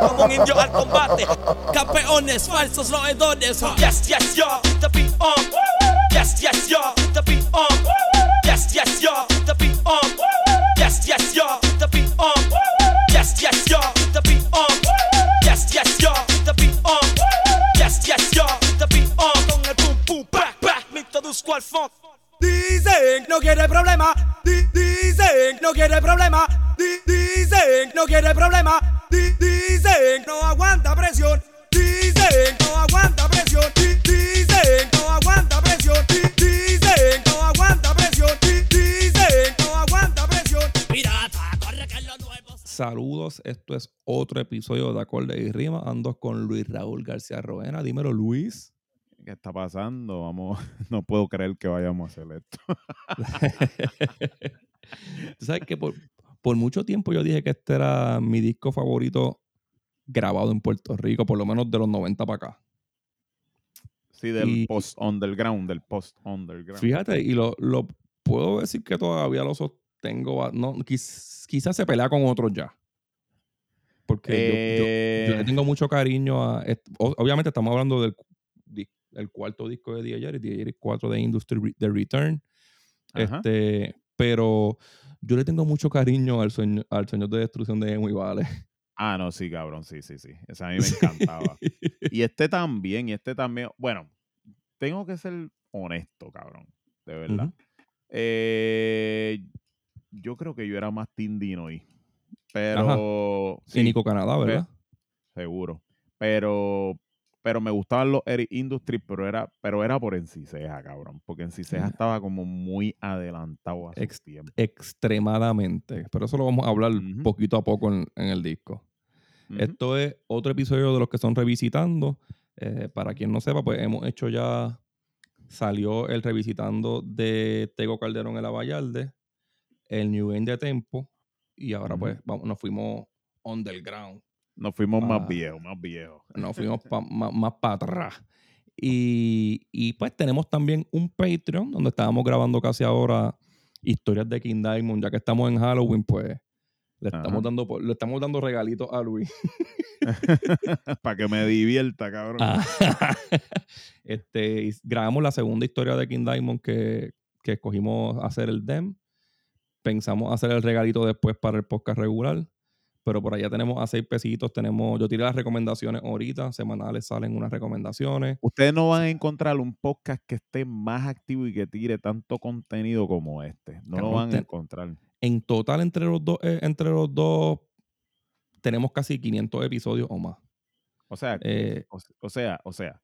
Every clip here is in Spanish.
Como un indio al combate. Campeones, falsos roedores. Yes, yes, yo, the beat on. Yes, yes, yo, the beat on. Yes, yes, yo, the beat on. Yes, yes, yo, the beat on. Yes, yes, yo, the beat on. Yes, yes, yo, the beat on. Yes, yes, yo, the beat on. Con el boom, boom, back, back. Me introduzco al funk. Dicen no quiere problema. Di- dicen no quiere problema. No quiere problema. Di- dicen no aguanta presión. Dicen no aguanta presión. Di- dicen no aguanta presión. Di- dicen no aguanta presión. Di- dicen no aguanta presión. Pirata, corre que es lo nuevo. Saludos, esto es otro episodio de Acorde y Rima. Ando con Luis Raúl García Roena. Dímelo, Luis. ¿Qué está pasando? Vamos, no puedo creer que vayamos a hacer esto. Tú sabes que por, por mucho tiempo yo dije que este era mi disco favorito grabado en Puerto Rico, por lo menos de los 90 para acá. Sí, del Y- post underground, del post underground. Fíjate, y lo, lo puedo decir que todavía lo sostengo. No, quiz- quizás se pelea con otros ya. Porque yo- yo, yo le Eh, tengo mucho cariño a. Obviamente estamos hablando del di- el cuarto disco de DJ DJ 4 de Industry The Return. Ajá. Este, pero yo le tengo mucho cariño al sueño, al sueño de destrucción de Emo y Vale. Ah, no, sí, cabrón, sí, sí, sí. Ese a mí me encantaba. y este también, y este también. Bueno, tengo que ser honesto, cabrón, de verdad. Eh, yo creo que yo era más Team Dinoy. Pero. Sí, Nico Canadá, ¿verdad? Seguro. Pero, pero me gustaban los Eric Industries, pero era, pero era por Enciseja, cabrón. Porque Enciseja Ah. estaba como muy adelantado a su Ex- tiempo. Extremadamente. Pero eso lo vamos a hablar poquito a poco en, en el disco. Esto es otro episodio de los que son revisitando. Eh, para quien no sepa, pues hemos hecho ya. Salió el revisitando de Tego Calderón en la Vallarde, el New End de Tempo, y ahora Ujú. pues vamos, nos fuimos underground. Nos fuimos más viejos, más viejos. Nos fuimos pa- ma- más para atrás. Y, y, pues tenemos también un Patreon donde estábamos grabando casi ahora historias de King Diamond, ya que estamos en Halloween, pues le estamos dando le estamos dando regalitos a Luis. Para que me divierta, cabrón. Ah, este, y grabamos la segunda historia de King Diamond que, que escogimos hacer el DEM. Pensamos hacer el regalito después para el podcast regular. Pero por allá tenemos a seis pesitos. Tenemos, yo tiré las recomendaciones ahorita. Semanales salen unas recomendaciones. Ustedes no van a encontrar un podcast que esté más activo y que tire tanto contenido como este. No lo van a encontrar. En total, entre los dos, eh, entre los dos, tenemos casi 500 episodios o más. O sea, Eh, o, se- o sea, o sea,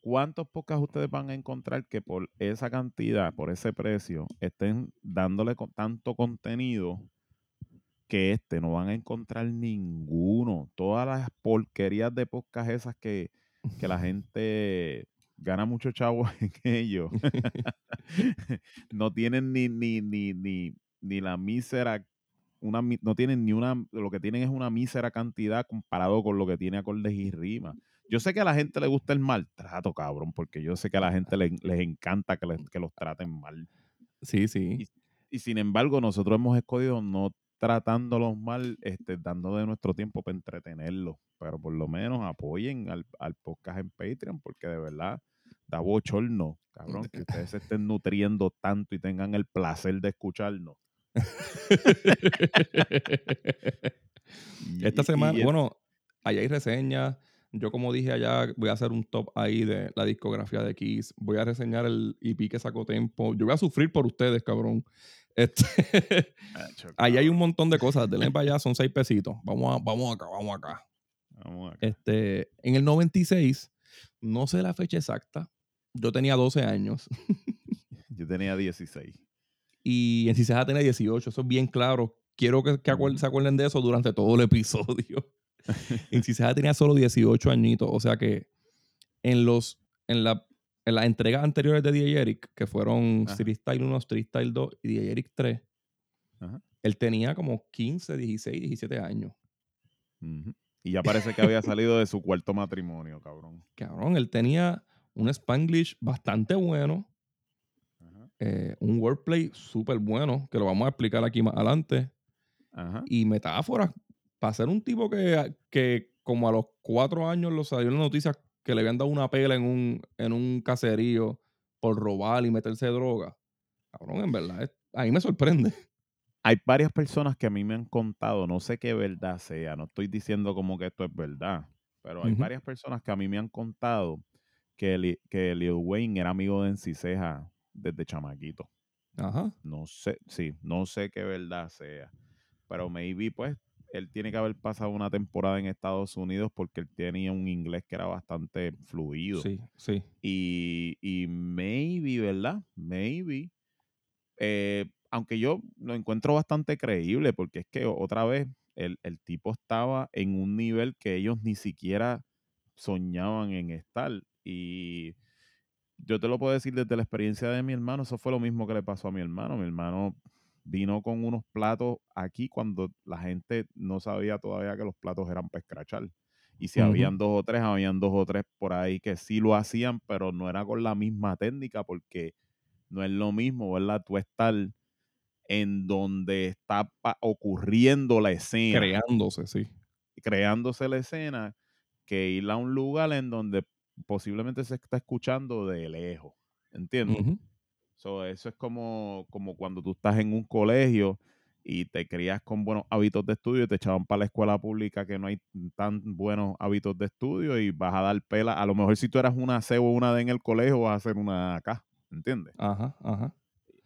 ¿cuántos podcasts ustedes van a encontrar que por esa cantidad, por ese precio, estén dándole con tanto contenido que este no van a encontrar ninguno? Todas las porquerías de podcast esas que, que la gente gana mucho chavo en ellos, no tienen ni, ni, ni, ni, ni la mísera una, no tienen ni una, lo que tienen es una mísera cantidad comparado con lo que tiene acordes y rimas. Yo sé que a la gente le gusta el maltrato, cabrón, porque yo sé que a la gente le- les encanta que, les- que los traten mal. sí, sí. Y sin embargo, nosotros hemos escogido no tratándolos mal, este, dando de nuestro tiempo para entretenerlos. Pero por lo menos apoyen al, al podcast en Patreon, porque de verdad da bochorno, cabrón, que ustedes se estén nutriendo tanto y tengan el placer de escucharnos. Esta semana, bueno, allá hay reseñas. Yo, como dije allá, voy a hacer un top ahí de la discografía de Kiss. Voy a reseñar el EP que sacó Tempo. Yo voy a sufrir por ustedes, cabrón. Este, Acho, ahí hay un montón de cosas. Denle para allá, son seis pesitos. Vamos, a- vamos acá, vamos acá. vamos acá. Este, en el 96, no sé la fecha exacta. Yo tenía 12 años Yo tenía 16. y en Ciseja tenía 18. Eso es bien claro. Quiero que, que acuer- Ujú. se acuerden de eso durante todo el episodio. en Ciseja tenía solo 18 añitos. O sea que en los en la en las entregas anteriores de DJ Eric, que fueron Ajá. Street Style 1, Street Style 2 y DJ Eric 3, Ajá. él tenía como 15, 16, 17 años. Ujú. Y ya parece que había salido de su cuarto matrimonio, cabrón. Cabrón, él tenía un Spanglish bastante bueno, Ajá. eh, un wordplay súper bueno, que lo vamos a explicar aquí más adelante. Ajá. y metáforas. Para ser un tipo que, que como a los cuatro años lo salió en las noticias que le habían dado una pela en un, en un caserío por robar y meterse droga. Cabrón, en verdad, es- a mí me sorprende. Hay varias personas que a mí me han contado, no sé qué verdad sea, no estoy diciendo como que esto es verdad, pero hay varias personas que a mí me han contado que, Li- que Lil Wayne era amigo de Enciseja desde chamaquito. Ajá. No sé, sí, no sé qué verdad sea. Pero maybe, pues, él tiene que haber pasado una temporada en Estados Unidos porque él tenía un inglés que era bastante fluido. Sí, sí. Y, y maybe, ¿verdad? Maybe. eh, aunque yo lo encuentro bastante creíble porque es que otra vez el, el tipo estaba en un nivel que ellos ni siquiera soñaban en estar. Y yo te lo puedo decir desde la experiencia de mi hermano, eso fue lo mismo que le pasó a mi hermano. Mi hermano vino con unos platos aquí cuando la gente no sabía todavía que los platos eran para escrachar. Y si habían dos o tres, habían dos o tres por ahí que sí lo hacían, pero no era con la misma técnica porque no es lo mismo, ¿verdad? Tú estar en donde está ocurriendo la escena Creándose, sí. creándose la escena que ir a un lugar en donde posiblemente se está escuchando de lejos. ¿Entiendes? So, eso es como, como cuando tú estás en un colegio y te crías con buenos hábitos de estudio y te echaban para la escuela pública que no hay tan buenos hábitos de estudio y vas a dar pela. A lo mejor si tú eras una C o una D en el colegio, vas a hacer una acá. ¿Entiendes? Ajá, ajá.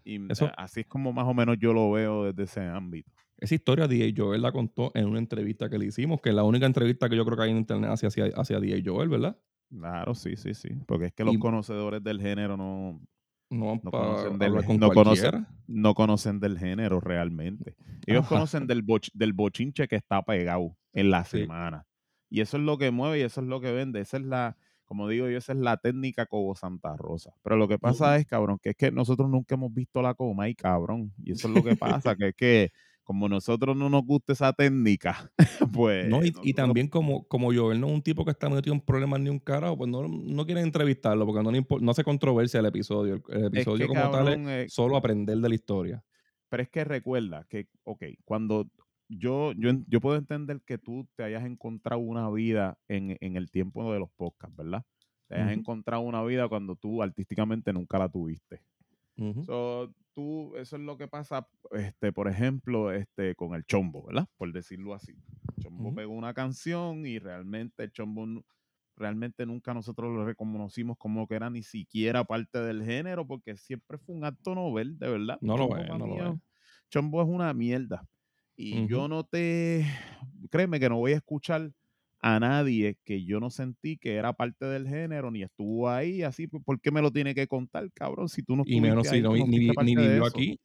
Y Eso- eh, así es como más o menos yo lo veo desde ese ámbito. Esa historia DJ Joel la contó en una entrevista que le hicimos, que es la única entrevista que yo creo que hay en internet hacia, hacia, hacia Joel, ¿verdad? Claro, sí, sí, sí. Porque es que los Y- conocedores del género no, No No conocen del- no conocen- no conocen del género realmente. Ellos Ajá. conocen del, boch- del bochinche que está pegado en la Sí. semana. Y eso es lo que mueve y eso es lo que vende. Esa es la, como digo yo, esa es la técnica Cobo Santa Rosa. Pero lo que pasa es, cabrón, que es que nosotros nunca hemos visto la coma y cabrón. Y eso es lo que pasa, que es que como nosotros no nos gusta esa técnica, pues... No, y, y nosotros- también como, como Joel no es un tipo que está metido en problemas ni un carajo, pues no, no quieren entrevistarlo porque no, le no hace controversia el episodio. El, el es episodio que, como tal cabrón, eh, es solo aprender de la historia. Pero es que recuerda que, ok, cuando yo, yo, yo puedo entender que tú te hayas encontrado una vida en, en el tiempo de los podcasts, ¿verdad? Te hayas encontrado una vida cuando tú artísticamente nunca la tuviste. So, tú, eso es lo que pasa, este, por ejemplo, este, con el chombo, ¿verdad? Por decirlo así. El chombo Ujú. pegó una canción y realmente el chombo realmente nunca nosotros lo reconocimos como que era ni siquiera parte del género, porque siempre fue un acto novel, de verdad. No lo es, pa' no lo es. Chombo es una mierda. Y yo no te, créeme que no voy a escuchar a nadie que yo no sentí que era parte del género, ni estuvo ahí, así, pues, ¿por qué me lo tiene que contar, cabrón? Si tú no Y menos si ahí, no, ni, ni de vivió aquí.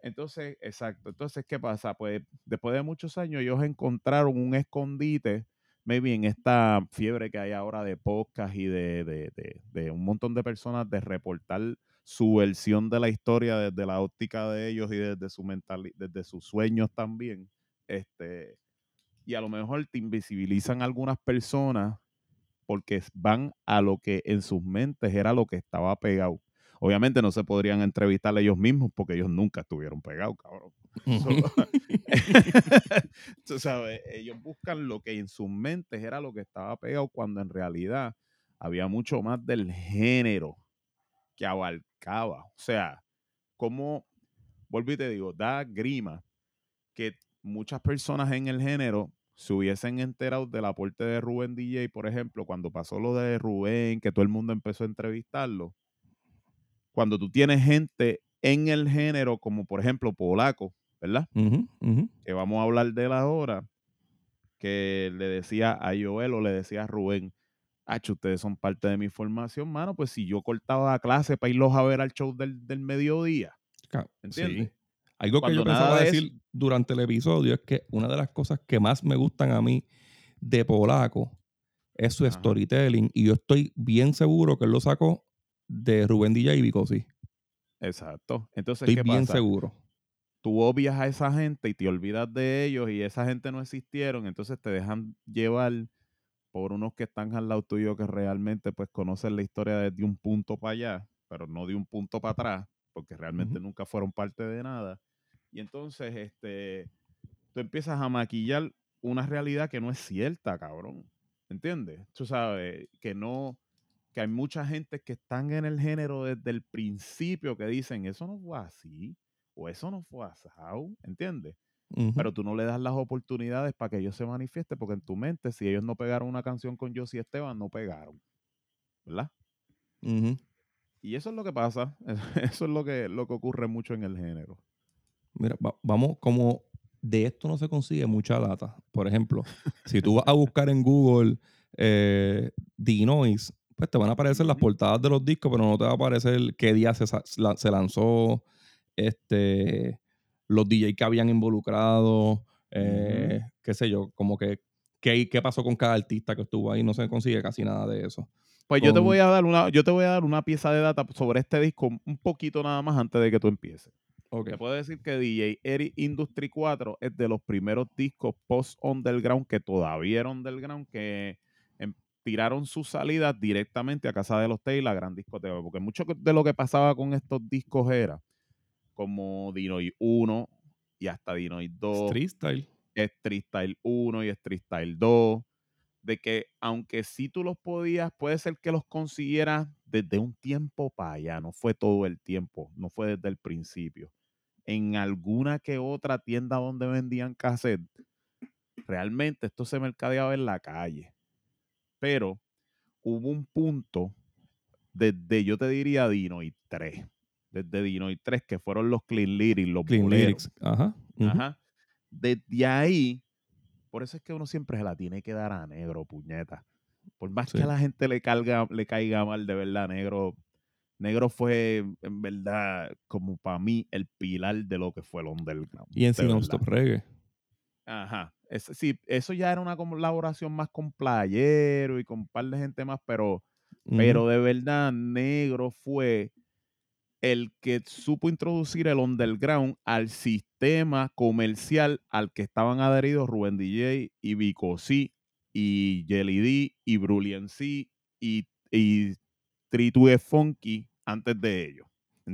Entonces, exacto. Entonces, ¿qué pasa? Pues después de muchos años ellos encontraron un escondite, maybe en esta fiebre que hay ahora de podcast y de, de, de- de un montón de personas de reportar su versión de la historia desde la óptica de ellos y desde su mental, desde sus sueños también. Este, y a lo mejor te invisibilizan algunas personas porque van a lo que en sus mentes era lo que estaba pegado. Obviamente no se podrían entrevistar ellos mismos porque ellos nunca estuvieron pegados, cabrón. Tú sabes, ellos buscan lo que en sus mentes era lo que estaba pegado cuando en realidad había mucho más del género que abarcaba. O sea, como, vuelvo y te digo, da grima que muchas personas en el género se hubiesen enterado del aporte de Rubén DJ, por ejemplo, cuando pasó lo de Rubén, que todo el mundo empezó a entrevistarlo. Cuando tú tienes gente en el género, como por ejemplo Polaco, ¿verdad? Que vamos a hablar de él ahora, que le decía a Joel o le decía a Rubén, Hacho, ustedes son parte de mi formación, mano, pues si yo cortaba clase para irlos a ver al show del, del mediodía, ¿entiendes? Sí. Algo que yo pensaba de decir durante el episodio es que una de las cosas que más me gustan a mí de Polaco es su Ajá. storytelling. Y yo estoy bien seguro que él lo sacó de Rubén DJ y Vicosi. Exacto. Entonces, Estoy ¿qué bien pasa? seguro. Tú obvias a esa gente y te olvidas de ellos y esa gente no existieron, entonces te dejan llevar por unos que están al lado tuyo que realmente pues conocen la historia desde un punto para allá, pero no de un punto para atrás, porque realmente nunca fueron parte de nada. Y entonces, este, tú empiezas a maquillar una realidad que no es cierta, cabrón. ¿Entiendes? Tú sabes que no, que hay mucha gente que están en el género desde el principio que dicen, eso no fue así, o eso no fue así, ¿entiendes? Ujú, Pero tú no le das las oportunidades para que ellos se manifiesten, porque en tu mente, si ellos no pegaron una canción con Josie Esteban, no pegaron. ¿Verdad? Y eso es lo que pasa. Eso es lo que, lo que ocurre mucho en el género. Mira, va- vamos, como de esto no se consigue mucha data. Por ejemplo, si tú vas a buscar en Google eh, D-Noise, pues te van a aparecer las portadas de los discos, pero no te va a aparecer qué día se, se lanzó, este, los DJ que habían involucrado, eh, qué sé yo, como que qué, qué pasó con cada artista que estuvo ahí. No se consigue casi nada de eso. Pues yo te voy a dar una, yo te voy a dar una pieza de data sobre este disco un poquito nada más antes de que tú empieces. Ok. Te puedo decir que DJ Eric Industry 4 es de los primeros discos post underground que todavía era underground que em- tiraron sus salidas directamente a casa de los T y la gran discoteca. Porque mucho de lo que pasaba con estos discos era como Dinoid 1 y hasta Dinoid 2. Street Style. Street Style 1 y Street Style 2, de que aunque sí tú los podías, puede ser que los consiguieras desde un tiempo para allá, no fue todo el tiempo, no fue desde el principio. En alguna que otra tienda donde vendían cassette, realmente esto se mercadeaba en la calle. Pero hubo un punto desde, yo te diría, Dinoid 3, desde Dinoid 3, que fueron los Clean Lyrics, los Clean. Lyrics. Ajá. Ajá. Desde ahí, por eso es que uno siempre se la tiene que dar a negro, puñeta. Por más Sí. que a la gente le, calga, le caiga mal, de verdad, negro. Negro fue, en verdad, como para mí, el pilar de lo que fue el underground. Y en verdad. Stop Reggae. Ajá. Ese- sí, eso ya era una colaboración más con Playero y con un par de gente más, pero pero de verdad, Negro fue el que supo introducir el underground al sistema comercial al que estaban adheridos Rubén DJ y Vico C y Jelly D y Brulian C y, y Tritue Funky antes de ellos.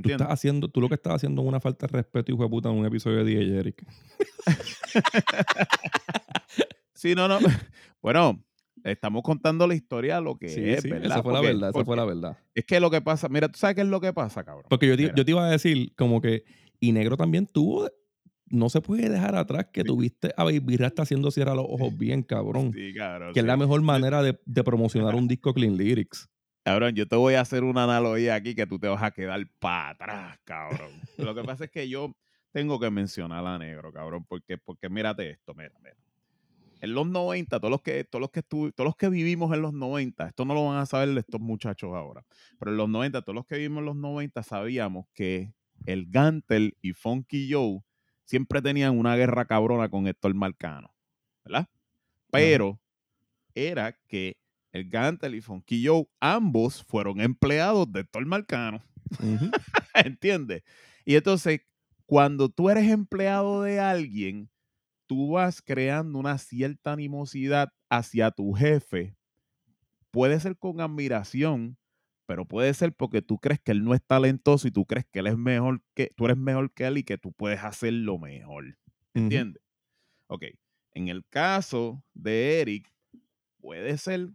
Tú, estás haciendo, tú lo que estás haciendo es una falta de respeto, hijo de puta, en un episodio de DJ Eric. Sí, no, no. Bueno, estamos contando la historia de lo que Sí, es, sí, ¿verdad? esa fue la verdad, esa fue la verdad. Es que lo que pasa, mira, ¿tú sabes qué es lo que pasa, cabrón? Porque yo te, yo te iba a decir, como que, y Negro también tuvo, no se puede dejar atrás que Sí. tuviste a Baby Rasta haciendo cierra los ojos bien, cabrón. Sí, cabrón. que es la mejor manera de, de promocionar un disco Clean Lyrics. Cabrón, yo te voy a hacer una analogía aquí que tú te vas a quedar para atrás, cabrón. Lo que pasa es que yo tengo que mencionar a Negro, cabrón, porque, porque mírate esto, mira, mira. En los 90, todos los que, todos los que estu- todos los que vivimos en los 90, esto no lo van a saber estos muchachos ahora, pero en los 90, todos los que vivimos en los 90 sabíamos que el Gantel y Funky Joe siempre tenían una guerra cabrona con Héctor Marcano, ¿verdad? Pero era que el Gantel y Funky Joe, ambos fueron empleados de Héctor Marcano. ¿Entiendes? Y entonces, cuando tú eres empleado de alguien, tú vas creando una cierta animosidad hacia tu jefe. Puede ser con admiración, pero puede ser porque tú crees que él no es talentoso y tú crees que él es mejor que tú eres mejor que él y que tú puedes hacerlo mejor. Ujú. ¿Entiendes? Ok. En el caso de Eric, puede ser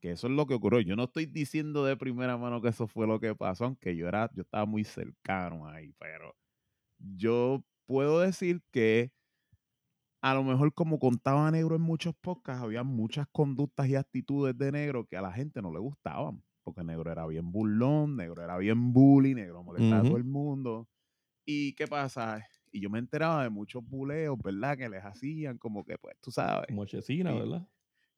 que eso es lo que ocurrió. Yo no estoy diciendo de primera mano que eso fue lo que pasó, aunque yo era, yo estaba muy cercano ahí, pero yo puedo decir que a lo mejor como contaba Negro en muchos podcasts, había muchas conductas y actitudes de Negro que a la gente no le gustaban, porque Negro era bien burlón, Negro era bien bully, Negro molestaba a todo el mundo. ¿Y qué pasa? Y yo me enteraba de muchos buleos, ¿verdad? Que les hacían como que, pues, tú sabes, Como Chesina, Sí. ¿verdad?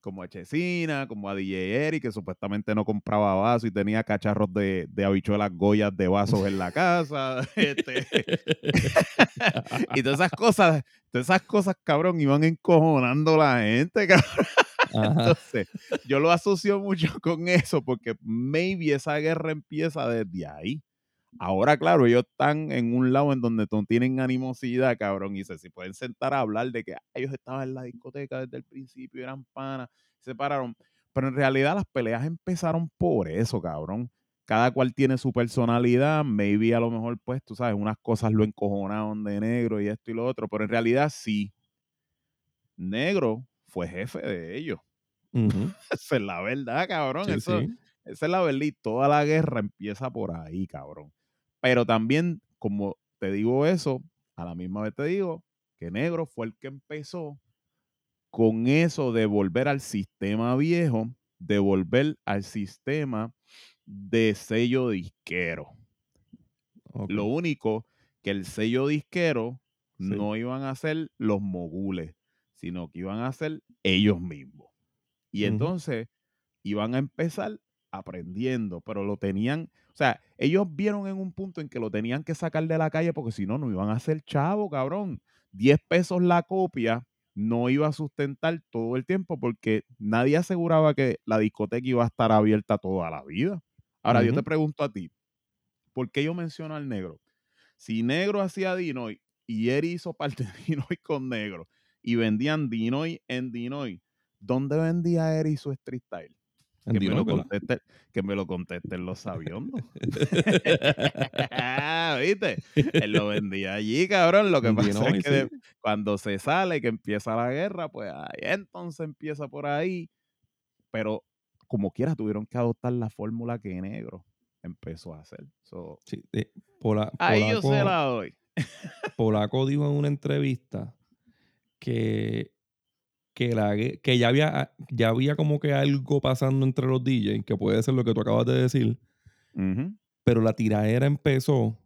Como a Chesina, como a DJ Eric, que supuestamente no compraba vasos y tenía cacharros de, de habichuelas goyas de vasos en la casa. este, y todas esas cosas, todas esas cosas, cabrón, iban encojonando la gente, cabrón. Ajá. Entonces, yo lo asocio mucho con eso, porque maybe esa guerra empieza desde ahí. Ahora, claro, ellos están en un lado en donde tienen animosidad, cabrón, y se, se pueden sentar a hablar de que ellos estaban en la discoteca desde el principio, eran panas, se pararon. Pero en realidad las peleas empezaron por eso, cabrón. Cada cual tiene su personalidad, maybe a lo mejor, pues, tú sabes, unas cosas lo encojonaron de negro y esto y lo otro, pero en realidad sí, negro fue jefe de ellos. Esa es la verdad, cabrón. Sí, Eso, sí. Esa es la verdad y toda la guerra empieza por ahí, cabrón. Pero también, como te digo eso, a la misma vez te digo que Negro fue el que empezó con eso de volver al sistema viejo, de volver al sistema de sello disquero. Lo único que el sello disquero Sí. no iban a ser los mogules, sino que iban a ser ellos mismos. Y entonces iban a empezar aprendiendo, pero lo tenían, sea, ellos vieron en un punto en que lo tenían que sacar de la calle porque si no, no iban a ser chavo, cabrón. 10 pesos la copia no iba a sustentar todo el tiempo porque nadie aseguraba que la discoteca iba a estar abierta toda la vida. Ahora, yo te pregunto a ti, ¿por qué yo menciono al negro? Si negro hacía Dinoy y Eri hizo parte de Dinoy con negro y vendían Dinoy en Dinoy, ¿dónde vendía Eri su street style? Que me, lo conteste, que me lo contesten los sabiondos. ¿Viste? Él lo vendía allí, cabrón. Lo que pasa es que de- cuando se sale, que empieza la guerra, pues ahí entonces empieza por ahí. Pero como quiera, tuvieron que adoptar la fórmula que negro empezó a hacer. So, Sí, eh, Pola- ahí yo se la doy. Polaco dijo en una entrevista que, que, la, que ya, había, ya había como que algo pasando entre los DJs, que puede ser lo que tú acabas de decir, pero la tiraera empezó,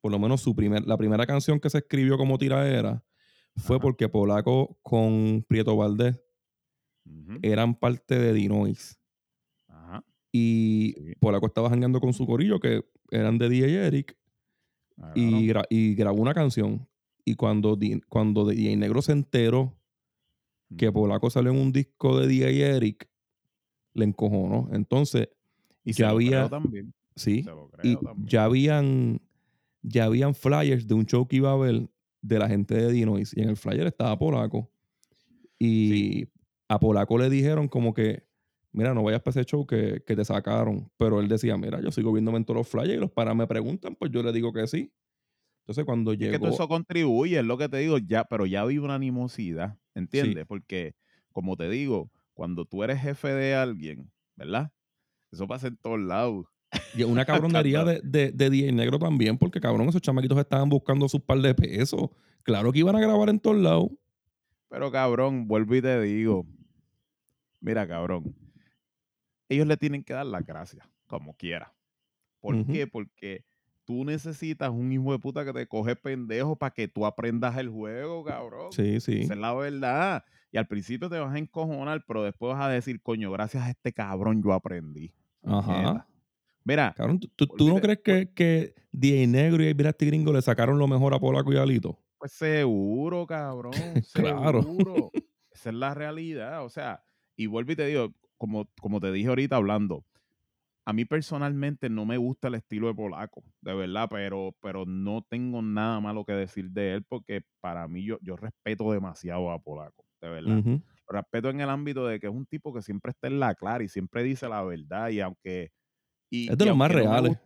por lo menos su primer, la primera canción que se escribió como tiraera fue porque Polaco con Prieto Valdés eran parte de Dinois. Y Sí. Polaco estaba jangueando con su corillo, que eran de DJ Eric, y, gra- y grabó una canción. Y cuando, cuando DJ Negro se enteró que. Polaco salió en un disco de DJ Eric, le encojonó. Entonces, Y ya había- también. sí, y también. ya habían, ya habían flyers de un show que iba a haber de la gente de Dinois. Y en el flyer estaba Polaco. Y a Polaco le dijeron como que, mira, no vayas para ese show que, que te sacaron. Pero él decía, mira, yo sigo viéndome en todos los flyers y los paras me preguntan, pues yo le digo que sí. Entonces cuando Es que llegó... todo eso contribuye, es lo que te digo, ya, pero ya vi una animosidad, ¿entiendes? Porque, como te digo, cuando tú eres jefe de alguien, ¿verdad? Eso pasa en todos lados. Y una cabronería de, de, de DJ Negro también, porque cabrón, esos chamaquitos estaban buscando sus par de pesos. Claro que iban a grabar en todos lados. Pero cabrón, vuelvo y te digo, mira cabrón, ellos le tienen que dar las gracias, como quiera. ¿Por qué? Porque tú necesitas un hijo de puta que te coge pendejo para que tú aprendas el juego, cabrón. Sí, sí. Esa es la verdad. Y al principio te vas a encojonar, pero después vas a decir, coño, gracias a este cabrón yo aprendí. Ajá. Mira, Cabrón, ¿tú, tú- tú no crees que, que DJ Negro y Brasti Gringo le sacaron lo mejor a Polaco y Alito? pues seguro, cabrón. Claro. Seguro. Esa es la realidad. O sea, y vuelvo y te digo, como, como te dije ahorita hablando, a mí personalmente no me gusta el estilo de Polaco, de verdad, pero, pero no tengo nada malo que decir de él porque para mí yo, yo respeto demasiado a Polaco, de verdad. Ujú. respeto en el ámbito de que es un tipo que siempre está en la clara y siempre dice la verdad y aunque y, Es de los más no reales.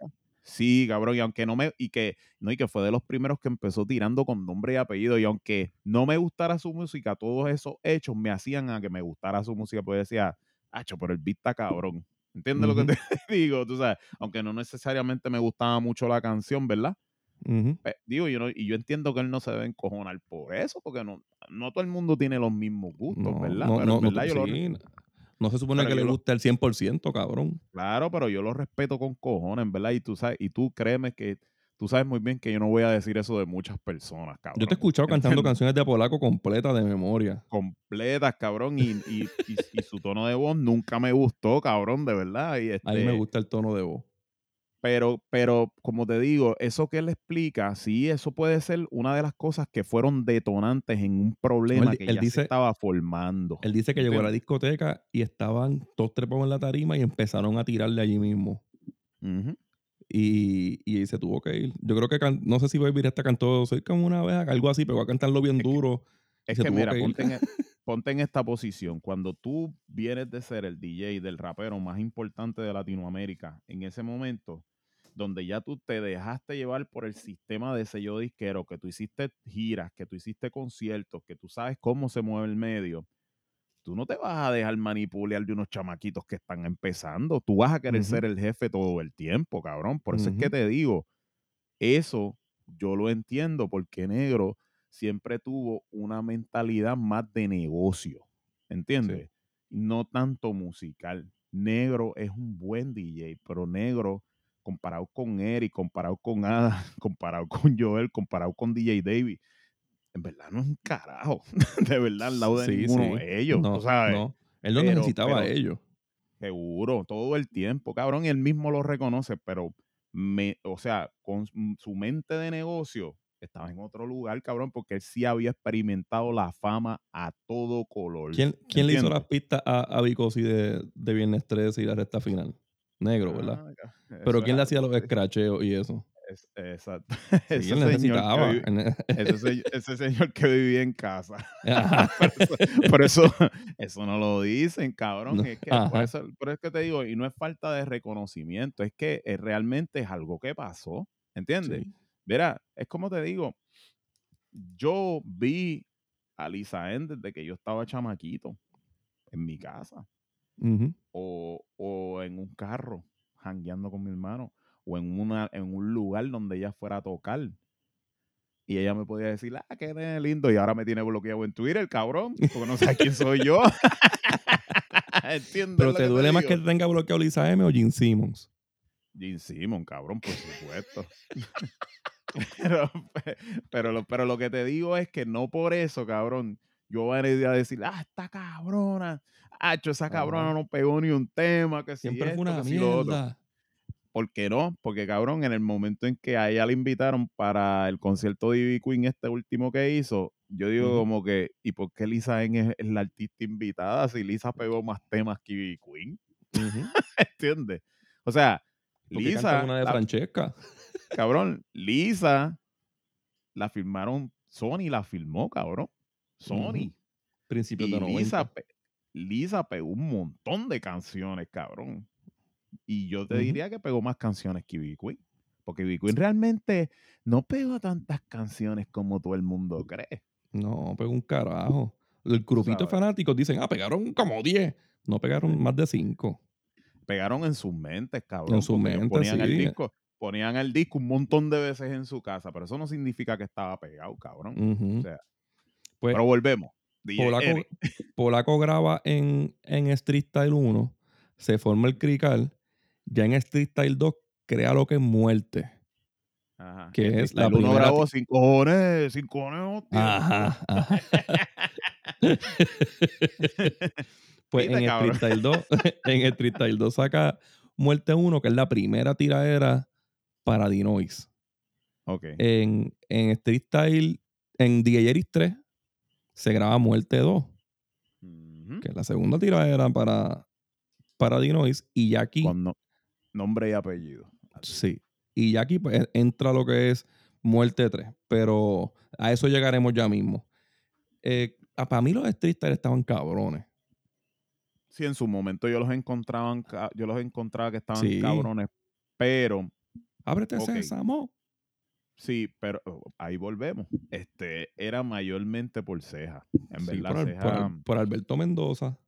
sí cabrón y aunque no me y que no y que fue de los primeros que empezó tirando con nombre y apellido y aunque no me gustara su música todos esos hechos me hacían a que me gustara su música pues decía hacho pero el beat está cabrón ¿entiendes lo que te digo? tú sabes aunque no necesariamente me gustaba mucho la canción ¿verdad? Ujú. Pe- digo, yo no, y yo entiendo que él no se debe encojonar por eso, porque no, no todo el mundo tiene los mismos gustos, No, ¿verdad? no, pero no, verdad yo lo sí, no- se supone pero que le yo lo- guste el 100%, cabrón. claro, pero yo lo respeto con cojones, ¿verdad? Y tú sabes, y tú créeme que tú sabes muy bien que yo no voy a decir eso de muchas personas, cabrón. Yo te he escuchado cantando canciones de Polaco completas de memoria. completas, cabrón, y, y, y- y su tono de voz nunca me gustó, cabrón, de verdad. Y A mí me este, gusta el tono de voz. Pero, pero, como te digo, eso que él explica, sí, eso puede ser una de las cosas que fueron detonantes en un problema que él ya dice- se estaba formando. Él dice que llegó a la discoteca y estaban todos trepados en la tarima y empezaron a tirarle allí mismo. Ujú. Y, y se tuvo que ir. Yo creo que, can- no sé si Baby hasta cantó Soy como una vez, algo así, pero va a cantarlo bien Es duro. Es que mira, ir. ponte en, e- ponte en esta posición. Cuando tú vienes de ser el DJ del rapero más importante de Latinoamérica, en ese momento, donde ya tú te dejaste llevar por el sistema de sello disquero, que tú hiciste giras, que tú hiciste conciertos, que tú sabes cómo se mueve el medio, tú no te vas a dejar manipular de unos chamaquitos que están empezando. Tú vas a querer ser el jefe todo el tiempo, cabrón. Por eso es que te digo, eso yo lo entiendo porque negro siempre tuvo una mentalidad más de negocio, ¿entiendes? No tanto musical. Negro es un buen DJ, pero negro comparado con Eric, comparado con Ada, comparado con Joel, comparado con DJ David, en verdad no es un carajo, de verdad, al lado de Sí, ninguno sí. de ellos, no, tú sabes. no. Él no Pero- necesitaba a ellos. Seguro, todo el tiempo, cabrón, y él mismo lo reconoce, pero me, o sea, con su- su mente de negocio estaba en otro lugar, cabrón, porque él sí había experimentado la fama a todo color. ¿Quién, quién le hizo las pistas a, a Vicosi de, de Viernes 13 y la recta final? Negro, ¿verdad? Ah, Pero ¿quién le hacía los escracheos y eso? Es- exacto. Sí, ese, él señor que ese se- ese señor que vivía en casa. Por eso, eso no lo dicen, cabrón. No, Es que por eso, por eso es que te digo, y no es falta de reconocimiento, es que eh, realmente es algo que pasó, ¿entiendes? Sí. Mira, es como te digo, yo vi a Lisa N desde que yo estaba chamaquito en mi casa o, o en un carro, jangueando con mi hermano, o en, una, en un lugar donde ella fuera a tocar. Y ella me podía decir, ah, qué lindo, y ahora me tiene bloqueado en Twitter, cabrón, porque no sabe quién soy yo. ¿Entiendes? Pero te duele más que tenga bloqueado Lisa M o Gene Simmons. Gene Simon, cabrón, por supuesto. pero, pero, lo, pero lo que te digo es que no por eso, cabrón, yo voy a ir a decir, ah, esta cabrona, ah, esa cabrona no pegó ni un tema, que si Siempre esto, fue una si mierda. ¿Por qué no? Porque, cabrón, en el momento en que a ella le invitaron para el concierto de Ivy Queen, este último que hizo, yo digo como que, ¿y por qué Lisa es, la artista invitada si Lisa pegó más temas que Ivy Queen? Ujú. ¿Entiendes? O sea, Porque Lisa, una de la- Francesca. cabrón, Lisa la firmaron, Sony la firmó, cabrón. Sony. Principios Y de 90. Lisa, Lisa pegó un montón de canciones, cabrón. Y yo te Ujú. diría que pegó más canciones que Ivy Queen. Porque Ivy Queen realmente no pegó tantas canciones como todo el mundo cree. No, pegó un carajo. El grupito de fanáticos dicen, ah, pegaron como 10. No pegaron más de 5. Pegaron en sus mentes, cabrón. En sus mentes, ponían el sí. disco, ponían el disco un montón de veces en su casa, pero eso no significa que estaba pegado, cabrón. Ujú. O sea, Pues pero volvemos. Polaco. Polaco graba en, en Street Style 1, se forma el crical, ya en Street Style 2 crea lo que es muerte. Ajá. que es la primera grabó sin cojones, sin cojones, hostia. Ajá, ajá. pues en. Street Style 2, en Street Style 2 saca Muerte 1, que es la primera tiradera para Dinois. Ok. En, en Street Style, en DJ Eris 3, se graba Muerte 2, Ujú. que es la segunda tiradera para, para Dinois. Y ya aquí, Con no- nombre y apellido. Así. sí, y ya aquí pues, entra lo que es Muerte 3, pero a eso llegaremos ya mismo. Eh, para mí los Street estaban cabrones. Sí, en su momento yo los encontraban, yo los encontraba que estaban Sí. cabrones, pero Ábrete Ok. sésamo. sí, pero oh, ahí volvemos. Este era mayormente por ceja. En Sí, verdad, por, ceja. por Alberto Mendoza.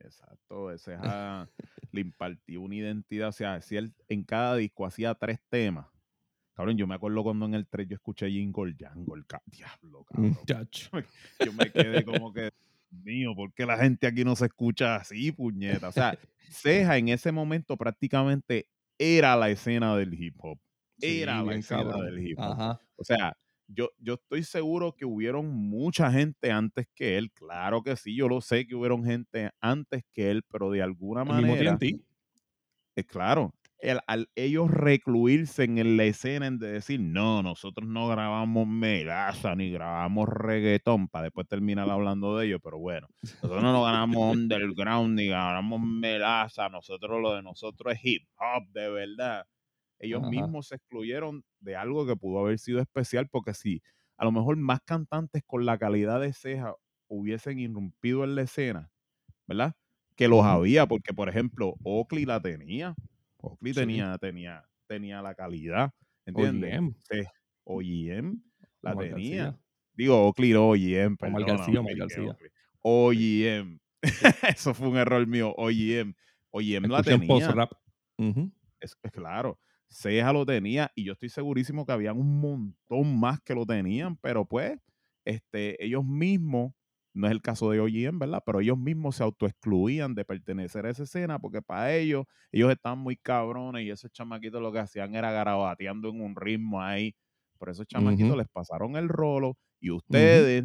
Exacto, ese le impartió una identidad. O sea, hacía el- en cada disco hacía tres temas. Cabrón, yo me acuerdo cuando en el 3 yo escuché Jingle Jangle. Diablo, cabrón. Muchacho. yo me quedé como que, mío, ¿por qué la gente aquí no se escucha así, puñeta? O sea, Ceja en ese momento prácticamente era la escena del hip hop. Era Sí, la escena cabrón. del hip hop. Ajá. O sea, yo, yo estoy seguro que hubieron mucha gente antes que él. Claro que sí, yo lo sé que hubieron gente antes que él, pero de alguna El mismo manera, es claro, el- al ellos recluirse en la escena en de decir, no, nosotros no grabamos melaza ni grabamos reggaetón, para después terminar hablando de ello, pero bueno, nosotros no grabamos underground ni grabamos melaza, nosotros lo de nosotros es hip hop, de verdad. Ellos Ajá. mismos se excluyeron de algo que pudo haber sido especial, porque si a lo mejor más cantantes con la calidad de ceja hubiesen irrumpido en la escena, ¿verdad? Que los había, porque por ejemplo, Oakley la tenía. Oakley Sí. tenía, tenía, tenía la calidad. ¿Entiendes? OGM. Sí, OGM la Omar tenía. García. Digo, Oakley OGM, Omar perdóname, García, Omar García. OGM. Eso fue un error mío. OGM. OGM la Escuché en tenía. post-rap. Ujú. Es, es claro. Ceja lo tenía y yo estoy segurísimo que habían un montón más que lo tenían, pero pues este, ellos mismos, no es el caso de OGM, ¿verdad? Pero ellos mismos se autoexcluían de pertenecer a esa escena porque para ellos, ellos estaban muy cabrones y esos chamaquitos lo que hacían era garabateando en un ritmo ahí. Por esos chamaquitos les pasaron el rolo y ustedes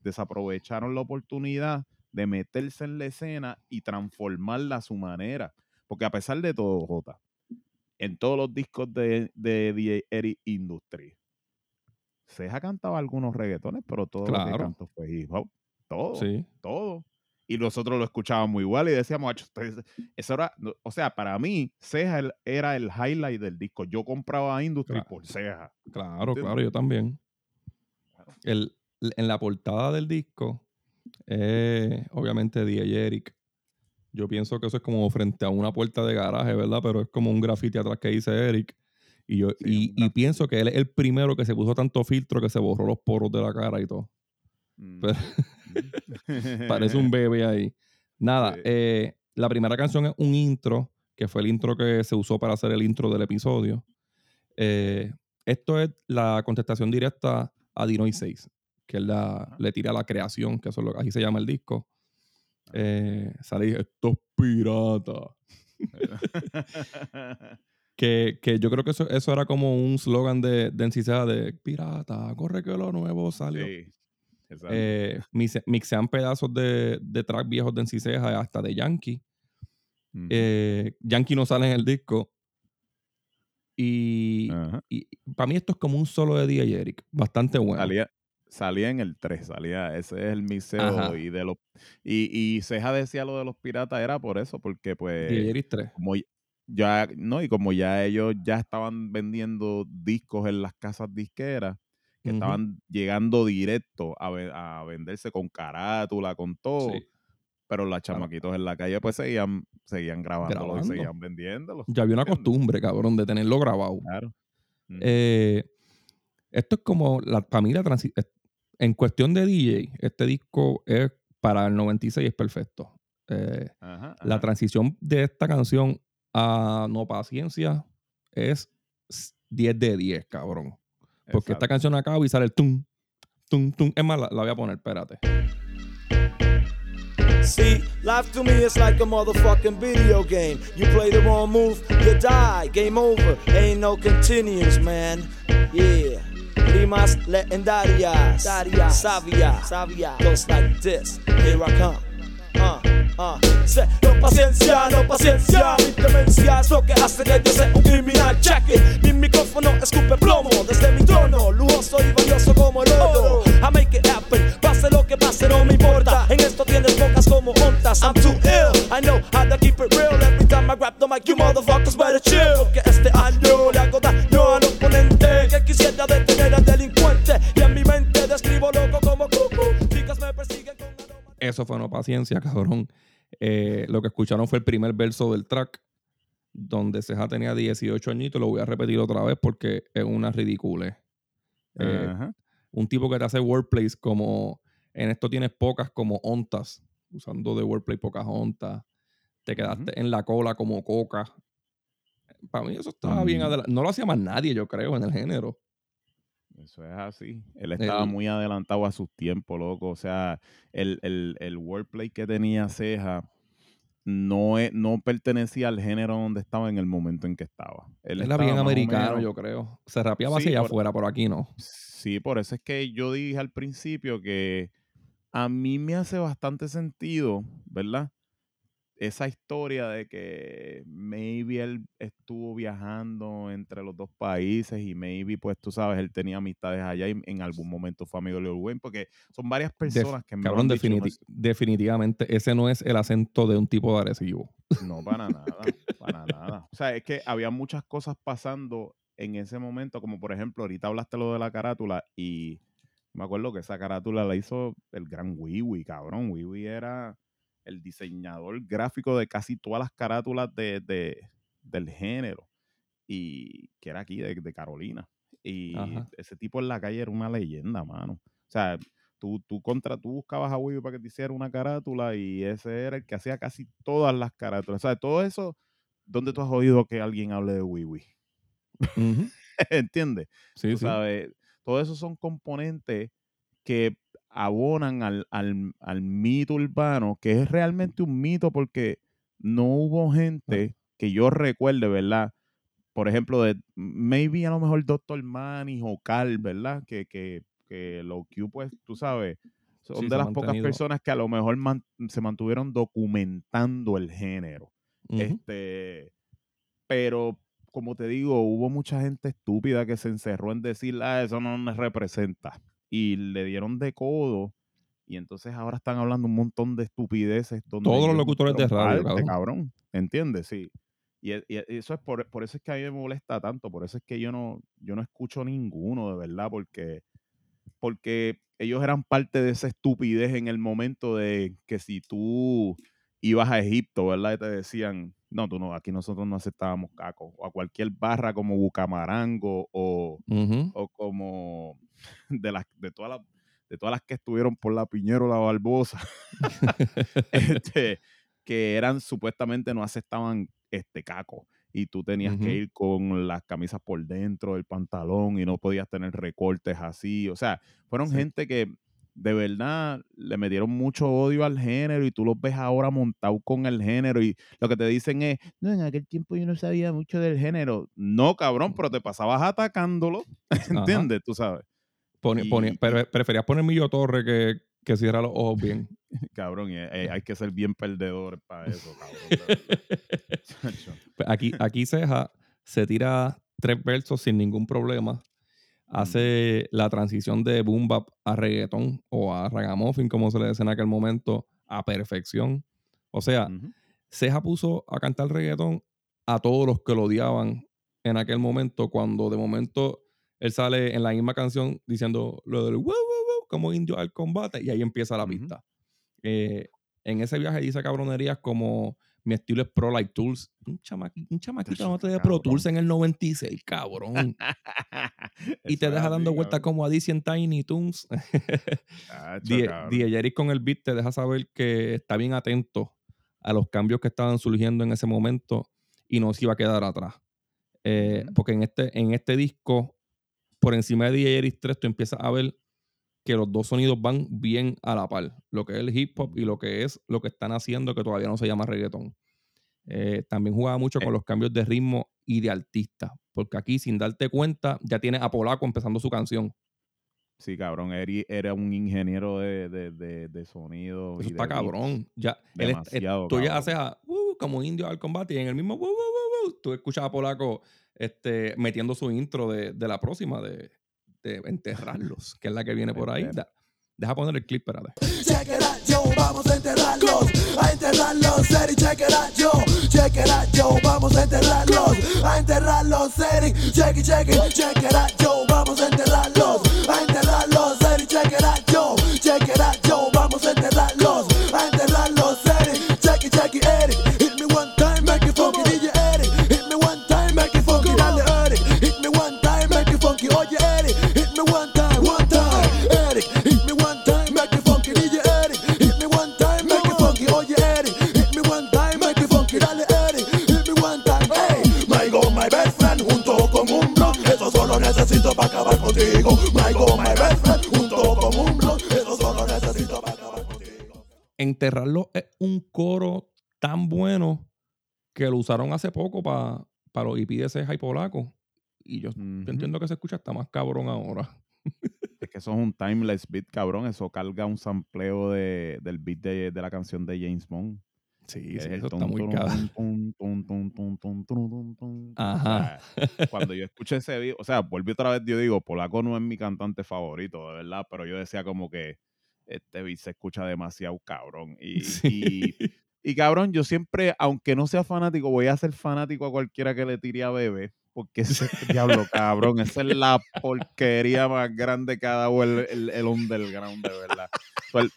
desaprovecharon la oportunidad de meterse en la escena y transformarla a su manera. Porque a pesar de todo, Jota, en todos los discos de, de DJ Eric Industry, Ceja cantaba algunos reggaetones, pero todo lo que Claro. cantó fue hip hop. Todo, Sí. todo. Y nosotros lo escuchábamos igual y decíamos, eso era, o sea, para mí, Ceja era el highlight del disco. Yo compraba Industry Claro. por Ceja. Claro, ¿Entiendes? claro, yo también. Claro. El, en la portada del disco, eh, obviamente DJ Eric. Yo pienso que eso es como frente a una puerta de garaje, ¿verdad? Pero es como un grafiti atrás que dice Eric. Y yo Sí, y, pienso que él es el primero que se puso tanto filtro que se borró los poros de la cara y todo. Mm. Pero- Parece un bebé ahí. Nada, Sí. eh, la primera canción es un intro, que fue el intro que se usó para hacer el intro del episodio. Eh, esto es la contestación directa a Dinoy 6, que él la- le tira la creación, que eso es lo, así se llama el disco. Eh, sale y dice, esto es pirata. Que, que yo creo que eso, eso era como un slogan de, de NCCA de pirata, corre que lo nuevo salió. Sí. Eh, mixe- mixean pedazos de, de track viejos de Enciseja hasta de Yankee. Eh, Yankee no sale en el disco. Y, Ajá. para mí esto es como un solo de DJ Eric. Bastante bueno. Salía, salía en el 3, salía, ese es el mixeo Ajá. y de los y, y Ceja decía lo de los piratas era por eso, porque pues DJ Eric 3. como ya, no, y como ya ellos ya estaban vendiendo discos en las casas disqueras, que estaban llegando directo a, ve- a venderse con carátula, con todo, Sí. pero los chamaquitos en la calle pues seguían, seguían grabándolo Grabando. y seguían vendiéndolo. Ya había una costumbre, cabrón, de tenerlo grabado. Claro. Eh, esto es como, la, para mí, la en cuestión de DJ, este disco es para el 96 es perfecto. Eh, Ajá, La ajá. transición de esta canción a No Paciencia es s- 10 de 10, cabrón. Porque esta Exacto. canción acaba y sale el tum, tum, tum. Es más, la, la voy a poner, espérate. See, life to me is like a motherfucking video game. You play the wrong move, you die. Game over. Ain't no continues, man. Yeah. Rimas legendarias. Sabia. Sabia. Goes like this. Here I come. Uh, uh. Sé, no paciencia, no paciencia. Mi demencia es lo que hace que yo sea un criminal. Check it. Mi micrófono escupe plomo desde mi trono. Lujoso y valioso como el oro. I make it happen. Pase lo que pase, no me importa. En esto tienes pocas como ontas. I'm too ill. I know how to keep it real. Every time I grab the mic, you motherfuckers better chill. Que este año le hago daño. Que quisiera detener al delincuente. Y en mi mente describo loco como cucu. Chicas me persiguen con aroma. Eso fue No Paciencia, cabrón. Eh, lo que escucharon fue el primer verso del track, donde Ceja tenía 18 añitos. Lo voy a repetir otra vez porque es una ridícula. Eh, un tipo que te hace wordplays como en esto tienes pocas como ontas, usando de wordplay pocas ontas. Te quedaste en la cola como coca. Para mí eso estaba bien adelantado. No lo hacía más nadie, yo creo, en el género. Eso es así. Él estaba El- muy adelantado a sus tiempos, loco. O sea, el, el, el wordplay que tenía Ceja no, es- no pertenecía al género donde estaba en el momento en que estaba. Él Era bien americano, menos- yo creo. Se rapeaba Sí, hacia allá afuera, por aquí no. Sí, por eso es que yo dije al principio que a mí me hace bastante sentido, ¿verdad? Esa historia de que maybe él estuvo viajando entre los dos países y maybe, pues tú sabes, él tenía amistades allá y en algún momento fue amigo de Lil Wayne, porque son varias Def- personas que me cabrón, han dicho, definiti- definitivamente ese no es el acento de un tipo de agresivo. No, para nada, para nada. O sea, es que había muchas cosas pasando en ese momento, como por ejemplo, ahorita hablaste lo de la carátula y me acuerdo que esa carátula la hizo el gran Wiwi, cabrón. Wiwi era el diseñador gráfico de casi todas las carátulas de, de- del género. y que era aquí de, de Carolina. Y Ajá. ese tipo en la calle era una leyenda, mano. O sea, tú, tú contra, tú buscabas a Wiwi para que te hiciera una carátula y ese era el que hacía casi todas las carátulas. O sea, todo eso, ¿dónde tú has oído que alguien hable de Wiwi? Ujú. ¿Entiendes? Sí, Tú sí. sabes, todo eso son componentes que abonan al, al- al mito urbano, que es realmente un mito porque no hubo gente que yo recuerde, ¿verdad? Por ejemplo, de maybe a lo mejor Dr. Manny o Carl, ¿verdad? Que, que, que lo que pues, tú sabes, son Sí, de las pocas personas que a lo mejor man- se mantuvieron documentando el género. Este, pero como te digo, hubo mucha gente estúpida que se encerró en decir, ah, eso no me representa. Y le dieron de codo. Y entonces ahora están hablando un montón de estupideces. Donde Todos los locutores de radio, cabrón. cabrón. ¿Entiendes? Sí. Y, e- y e- eso es por, por eso es que a mí me molesta tanto. Por eso es que yo no, yo no escucho ninguno, de verdad, porque, porque ellos eran parte de esa estupidez en el momento de que si tú ibas a Egipto, ¿verdad? Y te decían, no, tú no, aquí nosotros no aceptábamos caco. O a cualquier barra como Bucamarango o, o como de las de todas las de todas las que estuvieron por la Piñero la Barbosa este, que eran supuestamente no aceptaban este caco y tú tenías que ir con las camisas por dentro del pantalón y no podías tener recortes así, o sea, fueron Sí. gente que de verdad le metieron mucho odio al género y tú los ves ahora montados con el género y lo que te dicen es, no, en aquel tiempo yo no sabía mucho del género. No, cabrón, pero te pasabas atacándolo, ¿entiendes? Tú sabes. Y- pre- preferías poner Millo Torre que, que cierra los ojos bien. Cabrón, y, eh, hay que ser bien perdedor para eso, cabrón. Pues aquí, aquí Ceja se tira tres versos sin ningún problema. Hace la transición de boom bap a reggaetón o a ragamuffin, como se le decía en aquel momento, a perfección. O sea, Ujú. Ceja puso a cantar reggaetón a todos los que lo odiaban en aquel momento, cuando de momento él sale en la misma canción diciendo lo del wow, wow, wow, como indio al combate, y ahí empieza la pista. Eh, en ese viaje dice cabronerías como mi estilo es Pro Light Tools. Un, chamaqui- un chamaquito no te de. Pro Tools en el 96, cabrón. y te deja dando vueltas como a DC en Tiny Toons. DJ con el beat te deja saber que está bien atento a los cambios que estaban surgiendo en ese momento y no se iba a quedar atrás. Eh. Porque en este, en este disco, por encima de DJ Jerry 3, tú empiezas a ver que los dos sonidos van bien a la par. Lo que es el hip hop y lo que es lo que están haciendo, que todavía no se llama reggaetón. Eh, también jugaba mucho Eh. con los cambios de ritmo y de artista. Porque aquí, sin darte cuenta, ya tienes a Polaco empezando su canción. Sí, cabrón. Eri era un ingeniero de, de, de, de sonido. Eso y está cabrón. Ya, él Demasiado tú ya cabrón. haces a, "Uh", como indio al combate y en el mismo "Uh, uh, uh, uh", tú escuchas a Polaco este, metiendo su intro de, de la próxima, de, de enterrarlos, que es la que viene por ahí. Da- deja poner el clip, espérate. Check it out, yo, vamos a enterrarlos, a enterrarlos, Eric, check it out, yo, check it out, yo, vamos a enterrarlos, a enterrarlos, Eric, check it, check it, check it out, yo, vamos a enterrarlos, a enterrarlos, Eric, check it out, yo, check it out, yo, vamos a enterrarlos, a enterrarlos, Eric, check it, check it, Eric, necesito para acabar contigo, my go, my best friend, junto con un blog, eso solo necesito para acabar contigo. Enterrarlos es un coro tan bueno que lo usaron hace poco para los IP de Ceja y Polaco. Y yo, yo entiendo que se escucha hasta más cabrón ahora. Es que eso es un timeless beat, cabrón. Eso carga un sampleo de, del beat de, de la canción de James Bond. Sí, sí, eso está muy cabrón. Ajá. cuando yo escuché ese beat, o sea, volví otra vez, yo digo, Polaco no es mi cantante favorito, de verdad, pero yo decía como que este beat se escucha demasiado cabrón. Y, Sí. y, y, cabrón, yo siempre, aunque no sea fanático, voy a ser fanático a cualquiera que le tire a bebé. Porque ese diablo, cabrón, esa es la porquería más grande que ha dado el, el, el underground, de verdad. El-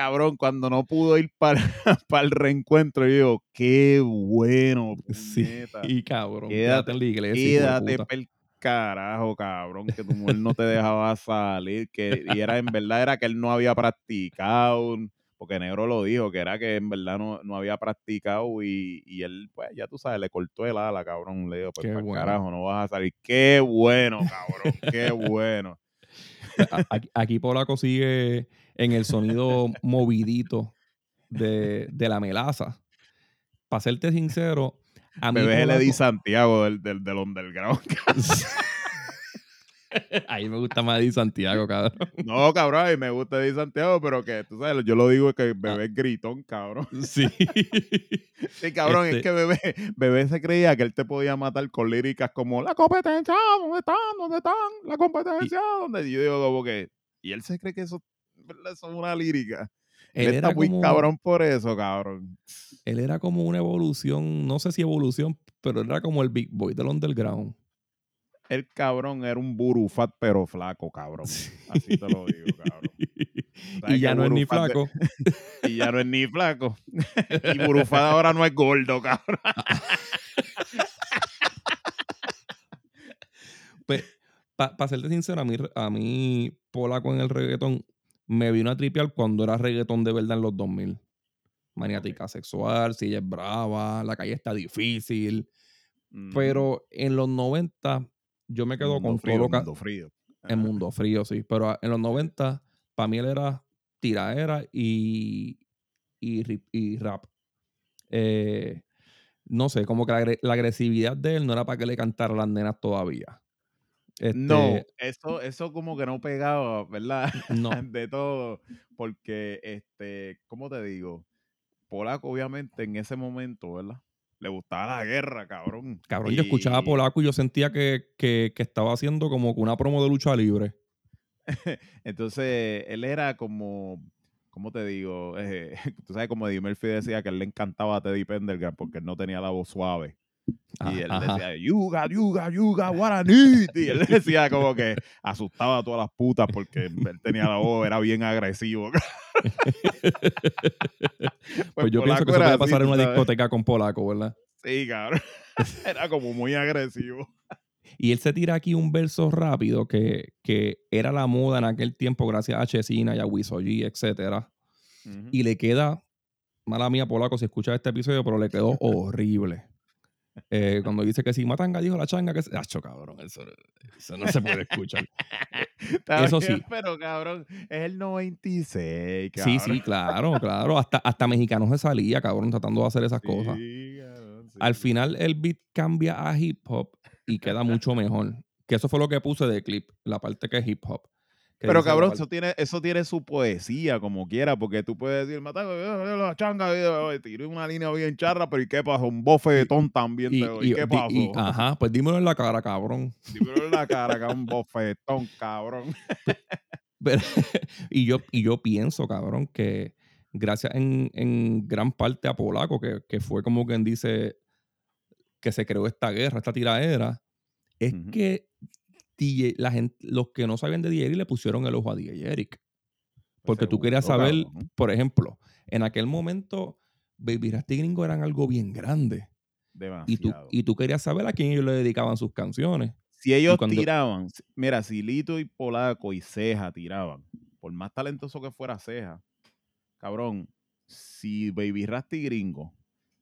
cabrón, cuando no pudo ir para, para el reencuentro, yo digo, qué bueno, Sí, y cabrón, Quédate- quédate en la iglesia. Quédate pel carajo, cabrón, que tu mujer no te dejaba salir, que y era en verdad era que él no había practicado, porque Negro lo dijo, que era que en verdad no, no había practicado y, y él, pues, ya tú sabes, le cortó el ala, cabrón, le dijo, pues, Qué pa'l bueno. carajo, no vas a salir. Qué bueno, cabrón, qué bueno. Aquí, aquí Polaco sigue en el sonido movidito de, de la melaza. Para serte sincero, a mí Bebé di Polaco- Santiago del, del, del underground. Ahí me gusta más Eddie Santiago, cabrón. No, cabrón, a mí me gusta Eddie Santiago, pero que tú sabes, yo lo digo que bebé es gritón, cabrón. Sí. Sí, cabrón, es Este- que bebé, bebé se creía que él te podía matar con líricas como la competencia, ¿dónde están? ¿Dónde están? La competencia, ¿dónde? Y yo digo como que, y él se cree que eso es una lírica. Él, Él está era, muy como, cabrón por eso, cabrón. él era como una evolución, no sé si evolución, pero era como el Big Boy del underground. El cabrón era un burufat pero flaco, cabrón. Así te lo digo, cabrón. ¿Sabes y ya no es ni de- flaco. Y ya no es ni flaco. y burufat ahora no es gordo, cabrón. Para Pues, serte sincero, a mí, a mí Polaco en el reggaetón me vino a tripear cuando era reggaetón de verdad en los 2000. Maniática sexual, si ella es brava, la calle está difícil. Mm, Pero en los 90 yo me quedo con frío, todo lo que... mundo frío. En Mundo Frío, sí. Pero a- en los 90, para mí él era tiraera y, y, rap. Eh, no sé, como que la, agre- la agresividad de él no era para que le cantara a las nenas todavía. No, Este, eso, eso como que no pegaba, ¿verdad? No. De todo. Porque, este, ¿cómo te digo? Polaco, obviamente, en ese momento, ¿verdad? Le gustaba la guerra, cabrón. Cabrón, yo escuchaba a Polaco y yo sentía que, que- que estaba haciendo como que una promo de lucha libre. Entonces, él era como, ¿cómo te digo? Eh, tú sabes, como Eddie Murphy decía que él le encantaba a Teddy Pendergrass porque él no tenía la voz suave. Ah, Y él ajá. decía, got, you got what I need. Y él decía como que asustaba a todas las putas porque él tenía la voz, era bien agresivo. Pues yo pienso que eso puede así, pasar en una sabes. discoteca con Polaco, ¿verdad? Sí, cabrón. Era como muy agresivo. Y él se tira aquí un verso rápido que, que era la moda en aquel tiempo gracias a Chesina y a Wisoji, etcétera. Y le queda, mala mía, Polaco, si escuchas este episodio, pero le quedó horrible. Eh, cuando dice que si Matanga dijo la changa, que se... ¡Acho, cabrón! Eso, eso no se puede escuchar. Está eso sí. Pero, cabrón, es el 96, Sí, cabrón. sí, claro, claro. Hasta, hasta mexicanos se salía, cabrón, tratando de hacer esas cosas. Sí, cabrón, sí, Al sí. final el beat cambia a hip hop y queda mucho mejor. Que eso fue lo que puse de clip, la parte que es hip hop. Pero cabrón, eso tiene, eso tiene su poesía como quiera, porque tú puedes decir, mata la changa, tiré una línea bien charra, pero ¿y qué pasó? Un bofetón también y, te doy. y- ¿Qué di- pasó? y- ajá, pues dímelo en la cara, cabrón. Dímelo en la cara, que un bofetón, cabrón. Pero- y, yo, y yo pienso, cabrón, que gracias en, en gran parte a Polaco, que, que fue como quien dice que se creó esta guerra, esta tiraera, es que DJ la gente, los que no sabían de DJ Eric le pusieron el ojo a DJ Eric. Porque tú querías saber, por ejemplo, en aquel momento, Baby Rasty Gringo eran algo bien grande. Y tú, y tú querías saber a quién ellos le dedicaban sus canciones. si ellos cuando- tiraban, mira, si Lito y Polaco y Ceja tiraban, por más talentoso que fuera Ceja, cabrón, si Baby Rasty Gringo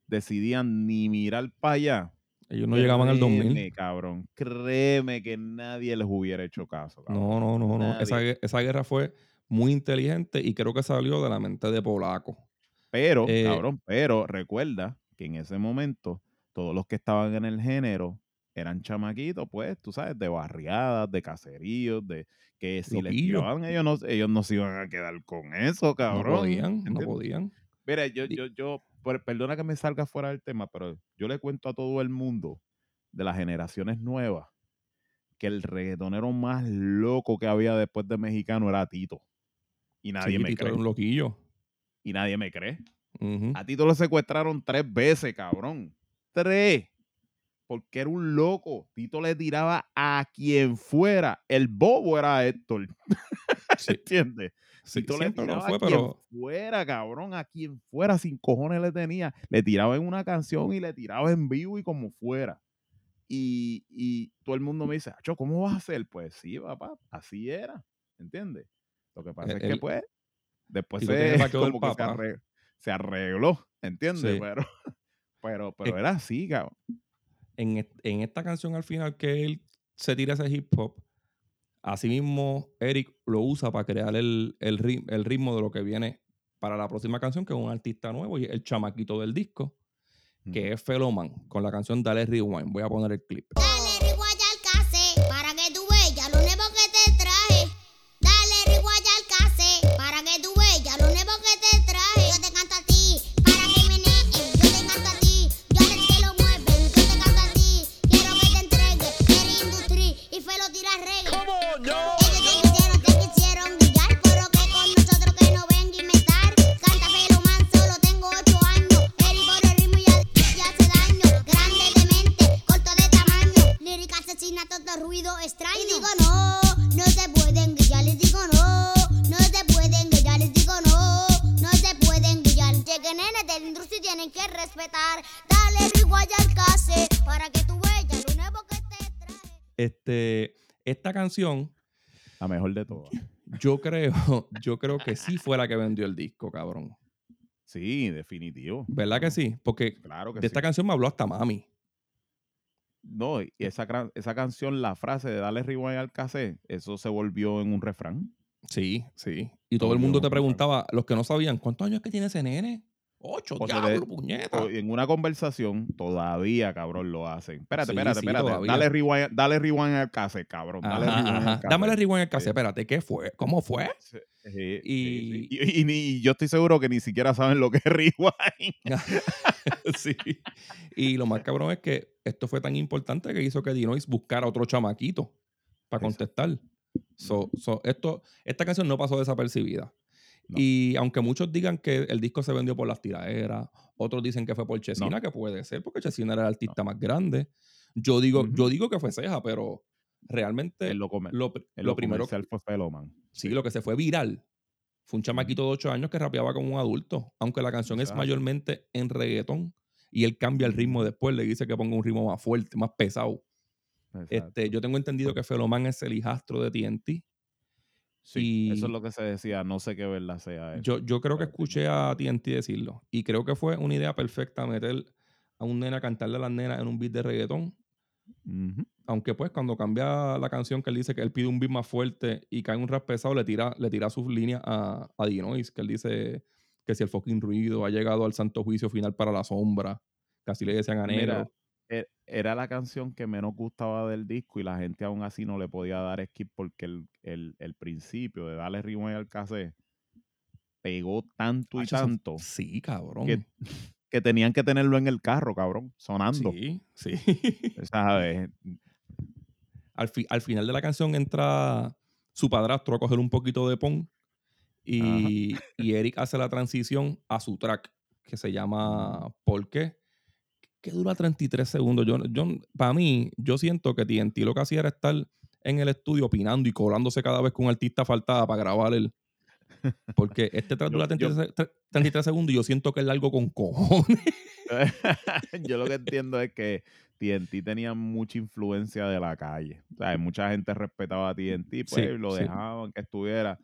decidían ni mirar para allá, Ellos no llegaban al 2000. Créeme, cabrón. Créeme que nadie les hubiera hecho caso. cabrón. No, no, no, no. Esa, esa guerra fue muy inteligente y creo que salió de la mente de Polaco. Pero, Eh, cabrón, pero recuerda que en ese momento todos los que estaban en el género eran chamaquitos, pues, tú sabes, de barriadas, de caseríos, de que si les tiraban, ellos no, ellos no se iban a quedar con eso, cabrón. no podían, no podían. Mira, yo, yo, yo, per- perdona que me salga fuera del tema, pero yo le cuento a todo el mundo de las generaciones nuevas que el reggaetonero más loco que había después de mexicano era Tito. Y nadie Sí, me Tito cree. era un loquillo. Y nadie me cree. A Tito lo secuestraron tres veces, cabrón. Tres. Porque era un loco. Tito le tiraba a quien fuera. El bobo era Héctor. Sí. ¿Entiendes? Sí, Y tú le siempre lo tirabas fue, a quien pero fuera, cabrón, a quien fuera, sin cojones le tenía. Le tiraba en una canción y le tiraba en vivo y como fuera. Y, y todo el mundo me dice, Acho, ¿cómo vas a hacer? Pues sí, papá, así era, ¿entiendes? Lo que pasa es que, pues, después se, como que se, papá. arre- se arregló, ¿entiendes? Sí. Pero, pero, pero Eh, era así, cabrón. en, est- en esta canción al final que él se tira ese hip hop, así mismo Eric lo usa para crear el, el, ri- el ritmo de lo que viene para la próxima canción, que es un artista nuevo y el chamaquito del disco, que es Feloman, con la canción Dale Rewind. Voy a poner el clip. Dale esta canción, La mejor de todas. yo creo, yo creo que sí fue la que vendió el disco, cabrón. Sí, definitivo. ¿Verdad que sí? Porque Claro que de esta sí. canción me habló hasta mami. No, y esa, esa canción, la frase de Dale rewind al cassette, eso se volvió en un refrán. Sí, sí. Y todo Todo el mundo te preguntaba, los que no sabían, ¿cuántos años es que tiene ese nene? Ocho, O diablo, puñeta. En una conversación, todavía, cabrón, lo hacen. Espérate, Sí, espérate, sí, espérate. todavía. Dale rewind, dale rewind al cassette, cabrón. Dale Ajá, rewind al ajá. cassette. Dámele rewind al Sí. espérate, ¿qué fue? ¿Cómo fue? Y-. Y, y yo estoy seguro que ni siquiera saben lo que es rewind. sí. Y lo más cabrón es que esto fue tan importante que hizo que Dinois buscara otro chamaquito para contestar. So- so, esto, esta canción no pasó desapercibida. No. Y aunque muchos digan que el disco se vendió por las tiraderas, otros dicen que fue por Chesina, No. que puede ser, porque Chesina era el artista más grande. Yo digo, yo digo que fue Ceja, pero realmente En lo, lo, primero comercial fue Feloman. Sí, lo que se fue viral fue un chamaquito de 8 años que rapeaba como un adulto, aunque la canción es mayormente en reggaetón y él cambia el ritmo después, le dice que ponga un ritmo más fuerte, más pesado. Este, yo tengo entendido que Feloman es el hijastro de TNT. Sí, eso y- es lo que se decía. No sé qué verdad sea eso. Yo, yo creo que escuché a TNT decirlo y creo que fue una idea perfecta meter a un nena a cantarle a las nenas en un beat de reggaetón. Aunque pues cuando cambia la canción que él dice que él pide un beat más fuerte y cae un rap pesado, le tira, le tira sus líneas a, a Dinois, que él dice que si el fucking ruido ha llegado al santo juicio final para la sombra, así le decían a e- era la canción que menos gustaba del disco y la gente aún así no le podía dar skip porque el, el- el principio de darle rewind al cassette pegó tanto y tanto Sí, cabrón. que, que tenían que tenerlo en el carro, cabrón, sonando. Sí, sí. ¿Sabes? al, fi- al final de la canción entra su padrastro a coger un poquito de pon y, y Eric hace la transición a su track que se llama ¿Por qué? Que dura 33 segundos. Yo, yo, para mí, yo siento que TNT lo que hacía era estar en el estudio opinando y cobrándose cada vez que un artista faltaba para grabar el. Porque este track Yo- dura yo- 33, se- 33 segundos y yo siento que es largo con cojones. Yo lo que entiendo es que TNT tenía mucha influencia de la calle. O sea, mucha gente respetaba a TNT, pues Sí, lo sí. dejaban que estuviera.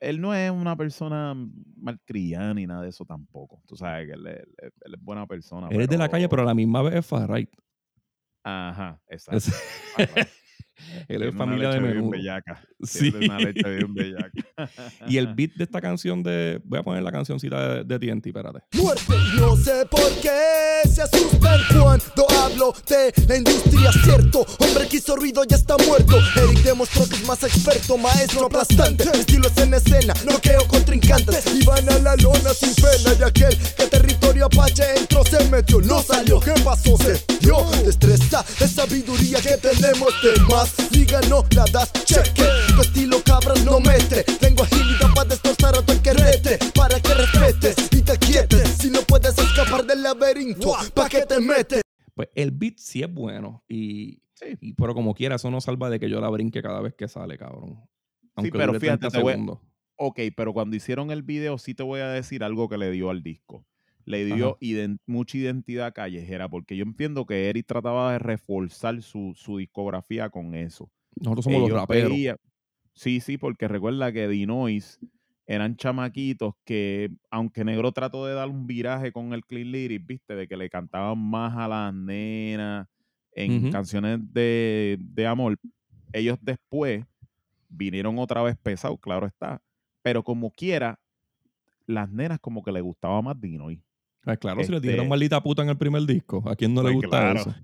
Él no es una persona malcriada ni nada de eso tampoco. Tú sabes que él, es- él- él es buena persona. Eres de la calle, pero a la misma vez es far right. Ajá, exacto. Es-. Él es familia de menudo. bellaca. Sí. Una leche bien bellaca. Y el beat de esta canción de. Voy a poner la cancioncita de, de TNT, espérate. muerte. No sé por qué se asustan cuando hablo de la industria, cierto. Hombre que hizo ruido ya está muerto. Eric demostró que es más experto, maestro aplastante. Estilo es en escena, noqueo contrincantes. Y van a la lona sin pena. Y aquel que territorio apache entró, se metió, no salió. ¿Qué pasó? Se dio destreza, es sabiduría que tenemos de más. Liga no la das, cheque. Tu estilo cabras no mete. Tengo agilidad para destrozar a tu querete. Para que respetes y te quietes. Si no puedes escapar del laberinto, ¿pa' qué te metes? Pues el beat sí es bueno. Y, Sí. y- pero como quiera, eso no salva de que yo la brinque cada vez que sale, cabrón. Aunque pero dure fíjate, 30 te voy. Ok, pero cuando hicieron el video, sí te voy a decir algo que le dio al disco. Le dio mucha identidad callejera, porque yo entiendo que Eric trataba de reforzar su, su discografía con eso. Nosotros somos los Ellos raperos. veían- sí, sí, porque recuerda que Dinois eran chamaquitos que, aunque Negro trató de dar un viraje con el Clean Lyrics, viste, de que le cantaban más a las nenas en canciones de, de amor, ellos después vinieron otra vez pesados, claro está, pero como quiera, las nenas como que le gustaba más Dinois. Ah, claro, si le Este- dijeron maldita puta en el primer disco, ¿a quién no le Pues gusta claro. eso?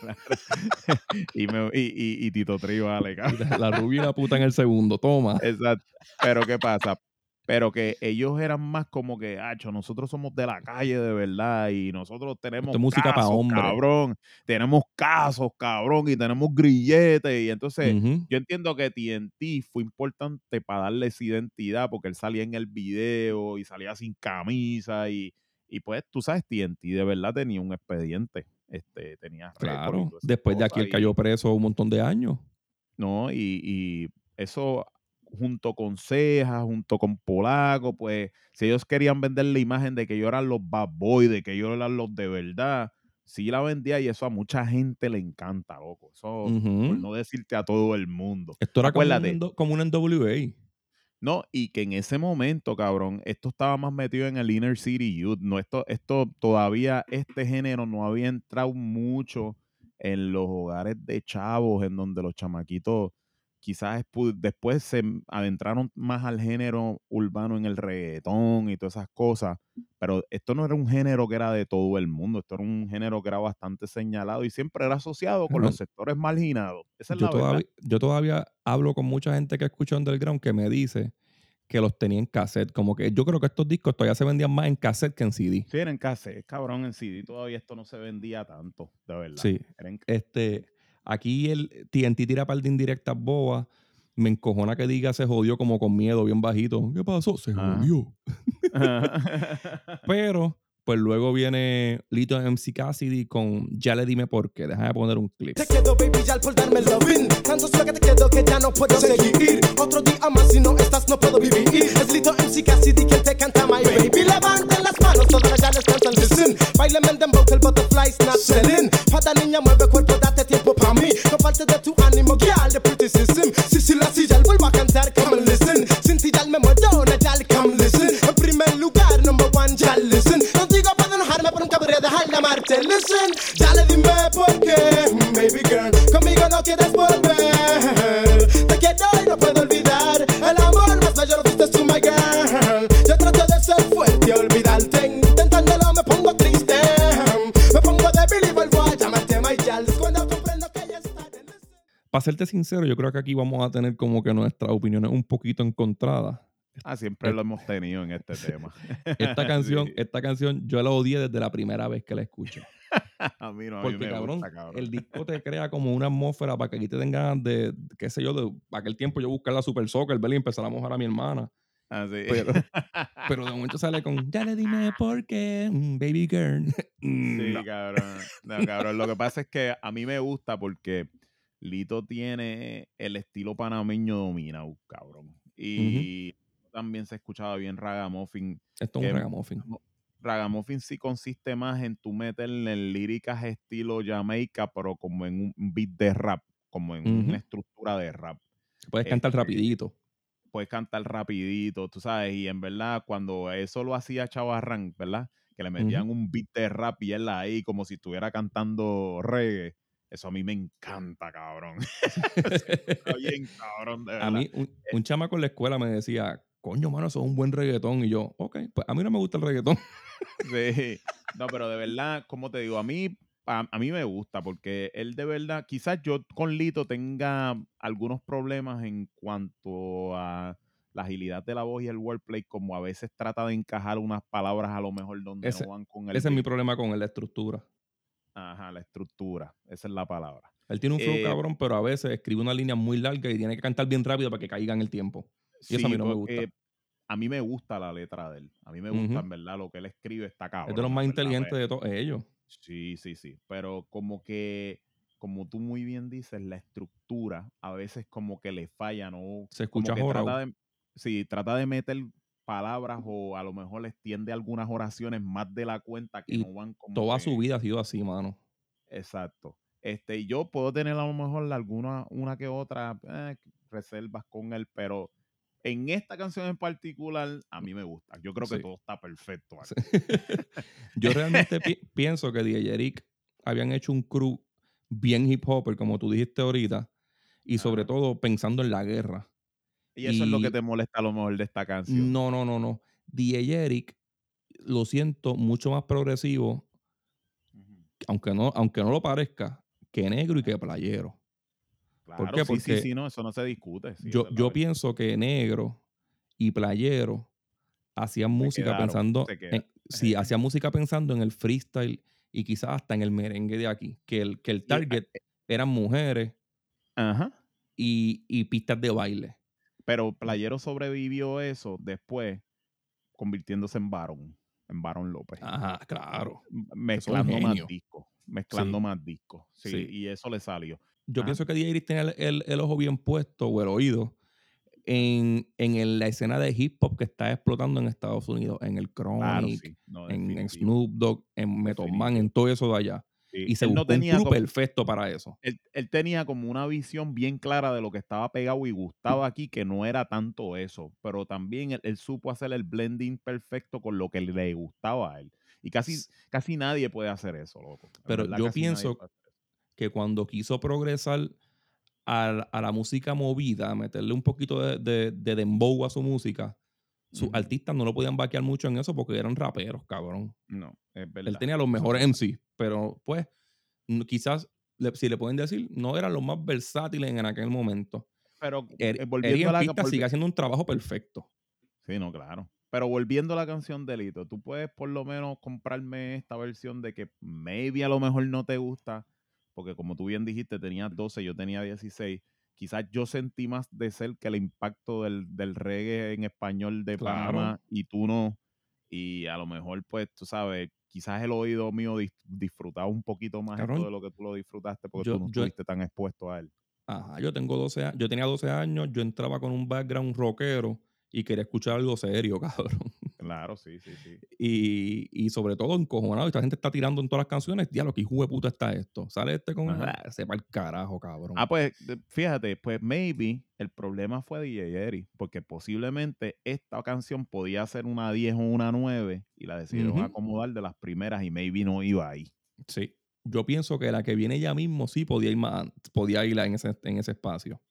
Claro. y, me- y, y- y Tito Trío, vale, La, la rubia y la puta en el segundo, toma. Exacto. Pero ¿qué pasa? Pero que ellos eran más como que, hacho, nosotros somos de la calle de verdad y nosotros tenemos música casos, hombre. cabrón. Tenemos casos, cabrón, y tenemos grilletes. Y entonces yo entiendo que TNT fue importante para darle esa identidad porque él salía en el video y salía sin camisa y, y pues tú sabes, TNT de verdad tenía un expediente. Este, tenía Claro. Después de aquí él cayó preso un montón de años. ¿no? Y, y eso junto con Cejas, junto con Polaco, pues si ellos querían vender la imagen de que ellos eran los bad boys, de que ellos eran los de verdad, sí la vendía y eso a mucha gente le encanta, loco. Eso, por no decirte a todo el mundo. Esto era como, un, como una NWA. No, y que en ese momento, cabrón, esto estaba más metido en el Inner City Youth. No, esto, esto todavía, este género no había entrado mucho en los hogares de chavos, en donde los chamaquitos quizás pu- después se adentraron más al género urbano en el reggaetón y todas esas cosas. Pero esto no era un género que era de todo el mundo, esto era un género que era bastante señalado y siempre era asociado con los sectores marginados. Esa es Yo la verdad. todavía, yo todavía hablo con mucha gente que escucha Underground que me dice que los tenía en cassette. Como que yo creo que estos discos todavía se vendían más en cassette que en CD. Sí, era en cassette, cabrón, en CD todavía esto no se vendía tanto, de verdad. Sí. Era en- Este, aquí el TNT tira par de indirectas bobas. Me encojona que diga se jodió como con miedo, bien bajito. ¿Qué pasó? Se Ajá. jodió. Pero, pues luego viene Lito MC Cassidy con Ya le dime por qué. Déjame poner un clip. Te quedo, baby, ya por darme el loving. Tanto que te quedo que ya no puedo seguir. Otro día más, si no estás, no puedo vivir. Es Lito MC Cassidy quien te canta, my baby. Levanten las manos, todas ya les cantan, listen. Dembow, que el butterfly's not selling. Pata niña, mueve cuerpo, date tiempo pa' mí. No parte de tu ánimo, girl, de system. Si, si la silla, vuelvo a cantar, come and listen. Sin ti ya me muero, na, ya come listen. En primer lugar, number one, ya listen. Pero nunca podría dejar de amarte, listen. Ya le dime por qué, baby girl. Conmigo no quieres volver. Te quiero y no puedo olvidar. El amor más bello lo fuiste tú, my girl. Yo trato de ser fuerte y olvidarte. Intentándolo me pongo triste. Me pongo débil y vuelvo a llamarte, my girl. Cuando comprendo que ya está. Para serte sincero, yo creo que aquí vamos a tener como que nuestras opiniones un poquito encontradas. Ah, siempre lo hemos tenido en este tema. Esta canción, Sí. esta canción yo la odié desde la primera vez que la escuché. A mí no, a mí Porque, me cabrón, gusta, cabrón. el disco te crea como una atmósfera para que aquí te den ganas de, qué sé yo, de aquel tiempo yo buscar la Super Soccer, verla y empezar a mojar a mi hermana. Ah, sí. Pero, pero de momento sale con, ya le dime por qué, mm, baby girl. Mm, Sí, no. cabrón. No, cabrón. Lo que pasa es que a mí me gusta porque Lito tiene el estilo panameño dominado, cabrón. Y también se escuchaba bien Ragamuffin. Esto es un ragamuffin. Ragamuffin sí consiste más en tu meterle en líricas estilo Jamaica, pero como en un beat de rap, como en una estructura de rap. Puedes cantar este, rapidito. puedes cantar rapidito, tú sabes, y en verdad cuando eso lo hacía Chavarrán, ¿verdad? Que le metían un beat de rap y él ahí como si estuviera cantando reggae. Eso a mí me encanta, cabrón. Está bien, cabrón, de verdad. A mí, un, un chamaco en la escuela me decía, coño, mano, eso es un buen reggaetón. Y yo, ok, pues a mí no me gusta el reggaetón. Sí. No, pero de verdad, como te digo, a mí, a, a mí me gusta porque él de verdad, quizás yo con Lito tenga algunos problemas en cuanto a la agilidad de la voz y el wordplay, como a veces trata de encajar unas palabras a lo mejor donde Ese- no van con el Ese es mi problema con él, la estructura. Ajá, la estructura. Esa es la palabra. Él tiene un flow Eh, cabrón, pero a veces escribe una línea muy larga y tiene que cantar bien rápido para que caiga en el tiempo. Y eso a mí no me gusta. A mí me gusta la letra de él. A mí me gusta, en verdad, lo que él escribe está cabrón. es de los más verdad, inteligentes pues. de todos ellos. Sí, sí, sí. Pero como que como tú muy bien dices, la estructura a veces como que le falla, ¿no? Se escucha de, sí, trata de meter palabras o a lo mejor extiende algunas oraciones más de la cuenta que Y no van como Toda que- su vida ha sido así, mano. Exacto. Este, y yo puedo tener a lo mejor alguna, una que otra eh, reservas con él, pero en esta canción en particular a mí me gusta. Yo creo que Sí. todo está perfecto. aquí. Yo realmente pi- pienso que DJ Eric habían hecho un crew bien hip hopper, como tú dijiste ahorita, y sobre todo pensando en la guerra. Y eso es lo que te molesta a lo mejor de esta canción. No, no, no, no. DJ Eric, lo siento, mucho más progresivo, aunque no, aunque no lo parezca, que negro y que playero. Claro, qué? sí, sí, Porque sí, no, eso no se discute. sí, yo yo pienso que negro y playero hacían música quedaron, pensando, en, sí, hacían música pensando en el freestyle y quizás hasta en el merengue de aquí, que el, que el Y, eh, target eran mujeres Ajá. y, y pistas de baile. Pero Playero sobrevivió eso después convirtiéndose en Baron, en Baron López. Ajá, claro. Mezclando más discos. Mezclando Sí. más discos. Sí, Sí. y eso le salió. Yo Ajá. pienso que Eric tenía el, el- el ojo bien puesto o el oído en, en el- la escena de hip hop que está explotando en Estados Unidos, en el Claro, Chronic, sí. No, en, Snoop Dogg, en Method Man, en todo eso de allá. sí. Y se Él no buscó un tenía como- perfecto para eso. él, él tenía como una visión bien clara de lo que estaba pegado y gustaba aquí, que no era tanto eso, pero también él, él supo hacer el blending perfecto con lo que le gustaba a él. Y casi, casi nadie puede hacer eso, loco. Pero verdad, yo pienso. Que cuando quiso progresar a, la- a la música movida, meterle un poquito de, de, de dembow a su música, sus artistas no lo podían vaquear mucho en eso porque eran raperos, cabrón. No, es verdad. Él tenía los mejores. MC, pero pues quizás, si le pueden decir, no eran los más versátiles en aquel momento. Pero Er- volviendo a la pista volvi- sigue haciendo un trabajo perfecto. Sí, no, claro. Pero volviendo a la canción Delito, tú puedes por lo menos comprarme esta versión de que maybe a lo mejor no te gusta, porque como tú bien dijiste, tenías 12, yo tenía 16. Quizás yo sentí más de cerca el impacto del, del reggae en español de Claro. Panamá y tú no. Y a lo mejor, pues, tú sabes, quizás el oído mío dis- disfrutaba un poquito más esto Cabrón, de lo que tú lo disfrutaste porque yo- tú no yo- estuviste tan expuesto a él. Ajá, yo tengo 12 años, yo tenía 12 años, yo entraba con un background rockero y quería escuchar algo serio, cabrón. Claro, sí, sí, sí. Y, y sobre todo encojonado. Esta gente está tirando en todas las canciones. Diablo, que hijo de puta está esto. Sale este con. Ah, sepa el carajo, cabrón. Ah, pues fíjate, pues maybe el problema fue DJ Eric, porque posiblemente esta canción podía ser una 10 o una 9 y la decidieron acomodar de las primeras y maybe no iba ahí. Sí. Yo pienso que la que viene ya mismo sí podía ir más, podía ir en ese, en ese espacio.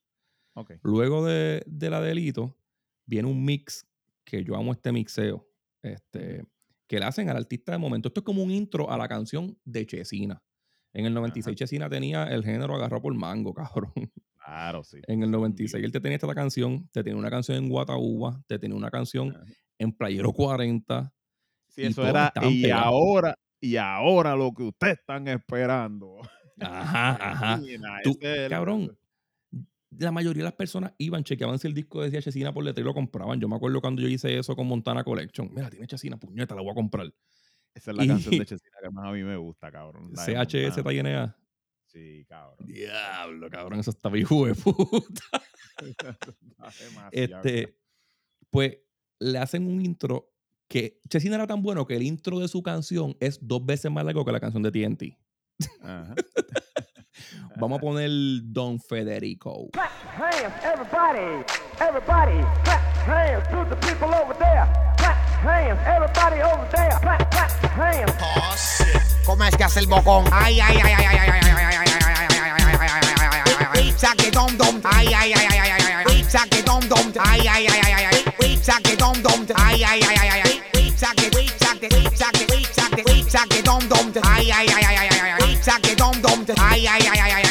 Ok. Luego de, de la delito, viene un mix que yo amo este mixeo. Este, que le hacen al artista de momento. Esto es como un intro a la canción de Chesina. En el 96 Chesina tenía el género agarrado por mango, cabrón. Claro, sí. En el Ese es un 96 lío. él te tenía esta canción, te tenía una canción en Guataúba, te tenía una canción Ajá. en Playero 40. Sí, eso era. Y ahora, y ahora lo que ustedes están esperando. Ajá, ajá. Mira, Tú, cabrón, la mayoría de las personas iban, chequeaban si el disco decía Chesina por letra y lo compraban. Yo me acuerdo cuando yo hice eso con Montana Collection. Mira, tiene Chesina, puñeta, la voy a comprar. Esa es la y- canción de Chesina que más a mí me gusta, cabrón. CHS. TNA. Sí, cabrón. Diablo, cabrón, eso está hijo de puta. Este, pues le hacen un intro que Chesina era tan bueno que el intro de su canción es dos veces más largo que la canción de TNT. Ajá. Vamos a poner Don Federico. Clap hands, everybody, everybody. Clap hands to the people over there. Clap hands, everybody over there. Clap, clap hands. ¿Cómo es que hace el bocón? Ay, ay, ay, ay, ay, ay, ay, ay, ay, ay, ay, ay, ay, ay, ay, ay, ay, ay, saque dom dom. Ay, ay, ay, ay, ay, ay, ay, ay, saque dom dom. Ay, ay, ay, ay, ay, ay, saque dom dom. Ay, ay, ay, ay, ay, ay, saque, saque, saque, saque, saque dom dom. Ay, ay, ay, ay, ay, ay, ay, saque dom dom. Ay, ay, ay, ay, ay, ay, ay, ay, ay,